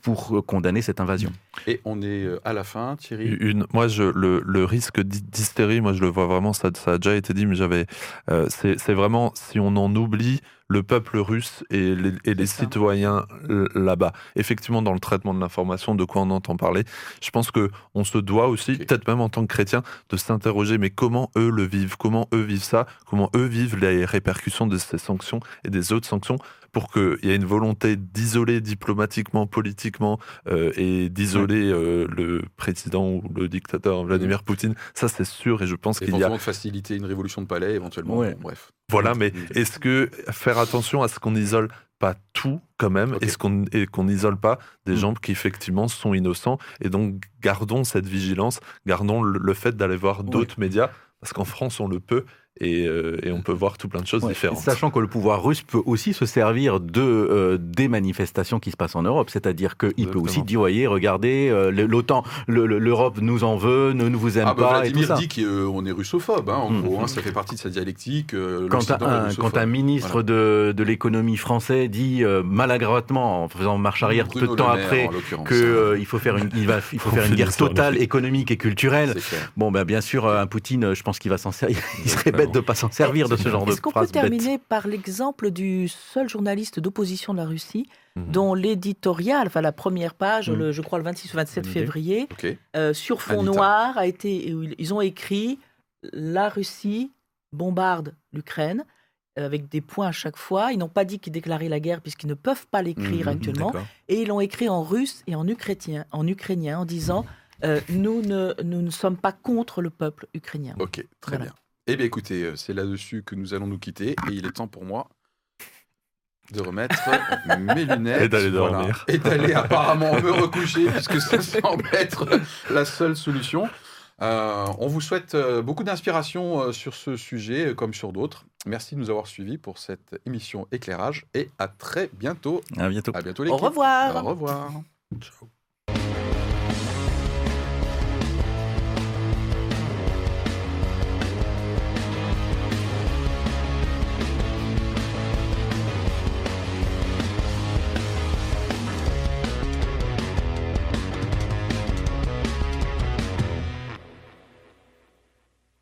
pour euh, condamner cette invasion. Et on est euh, à la fin, Thierry? Une, moi, je, le, le risque d'hy- d'hystérie, moi, je le vois vraiment, ça, ça a déjà été dit, mais j'avais. euh, c'est vraiment, si on en oublie le peuple russe et les, et citoyens euh, là-bas. Effectivement, dans le traitement de l'information, de quoi on entend parler, je pense que on se doit aussi, peut-être même en tant que chrétien, de s'interroger, mais comment eux le vivent, comment eux vivent ça, comment eux vivent les répercussions de ces sanctions et des autres sanctions, pour qu'il y ait une volonté d'isoler diplomatiquement, politiquement, euh, et d'isoler euh, le président ou le dictateur Vladimir Poutine? Ça, c'est sûr, et je pense qu'il y a faciliter une révolution de palais, éventuellement. Ouais. Bon, bref. Voilà, mais est-ce que faire attention à ce qu'on n'isole pas tout quand même, Ok. est-ce qu'on et qu'on n'isole pas des Mm. gens qui effectivement sont innocents et donc gardons cette vigilance, gardons le, le fait d'aller voir d'autres médias parce qu'en France on le peut et, euh, et on peut voir tout plein de choses Ouais, différentes. Sachant que le pouvoir russe peut aussi se servir de euh, des manifestations qui se passent en Europe, c'est-à-dire qu'il peut aussi dire voyez, regardez, euh, l'OTAN, le- le- l'Europe nous en veut, ne, ne vous aime Ah bah, pas et tout Vladimir ça. dit qu'on est russophobe, hein, en Mm. gros, hein, ça fait partie de sa dialectique. euh, Quand un, quand un ministre de, de l'économie français dit euh, maladroitement, en faisant marche arrière peu Bruno de temps Maire, après, en l'occurrence, que hein. euh, il faut faire une, il va, il faut faire une guerre totale économique et culturelle. Bon, ben bien sûr, un Poutine, euh, je pense qu'il va s'en servir. Il serait bête de pas s'en servir de ce genre de Est-ce qu'on peut bête. terminer par l'exemple du seul journaliste d'opposition de la Russie, Mhm. dont l'éditorial, enfin la première page, Mhm. le- je crois le 26 ou 27 Bonne idée. février, euh, sur fond Anita. noir, a été, où ils- ont écrit La Russie bombarde l'Ukraine, euh, avec des points à chaque fois. Ils n'ont pas dit qu'ils déclaraient la guerre, puisqu'ils ne peuvent pas l'écrire Mhm, actuellement. Et ils l'ont écrit en russe et en ukrainien, en, ukrainien, en disant euh, nous, ne, nous ne sommes pas contre le peuple ukrainien. Ok, très Voilà. bien. Eh bien, écoutez, euh, c'est là-dessus que nous allons nous quitter et il est temps pour moi de remettre mes lunettes Et d'aller voilà. dormir. et d'aller apparemment me recoucher puisque ça semble être la seule solution. Euh, on vous souhaite euh, beaucoup d'inspiration sur ce sujet comme sur d'autres. Merci de nous avoir suivis pour cette émission éclairage et à très bientôt. À bientôt. À bientôt Au revoir. Au revoir. Ciao.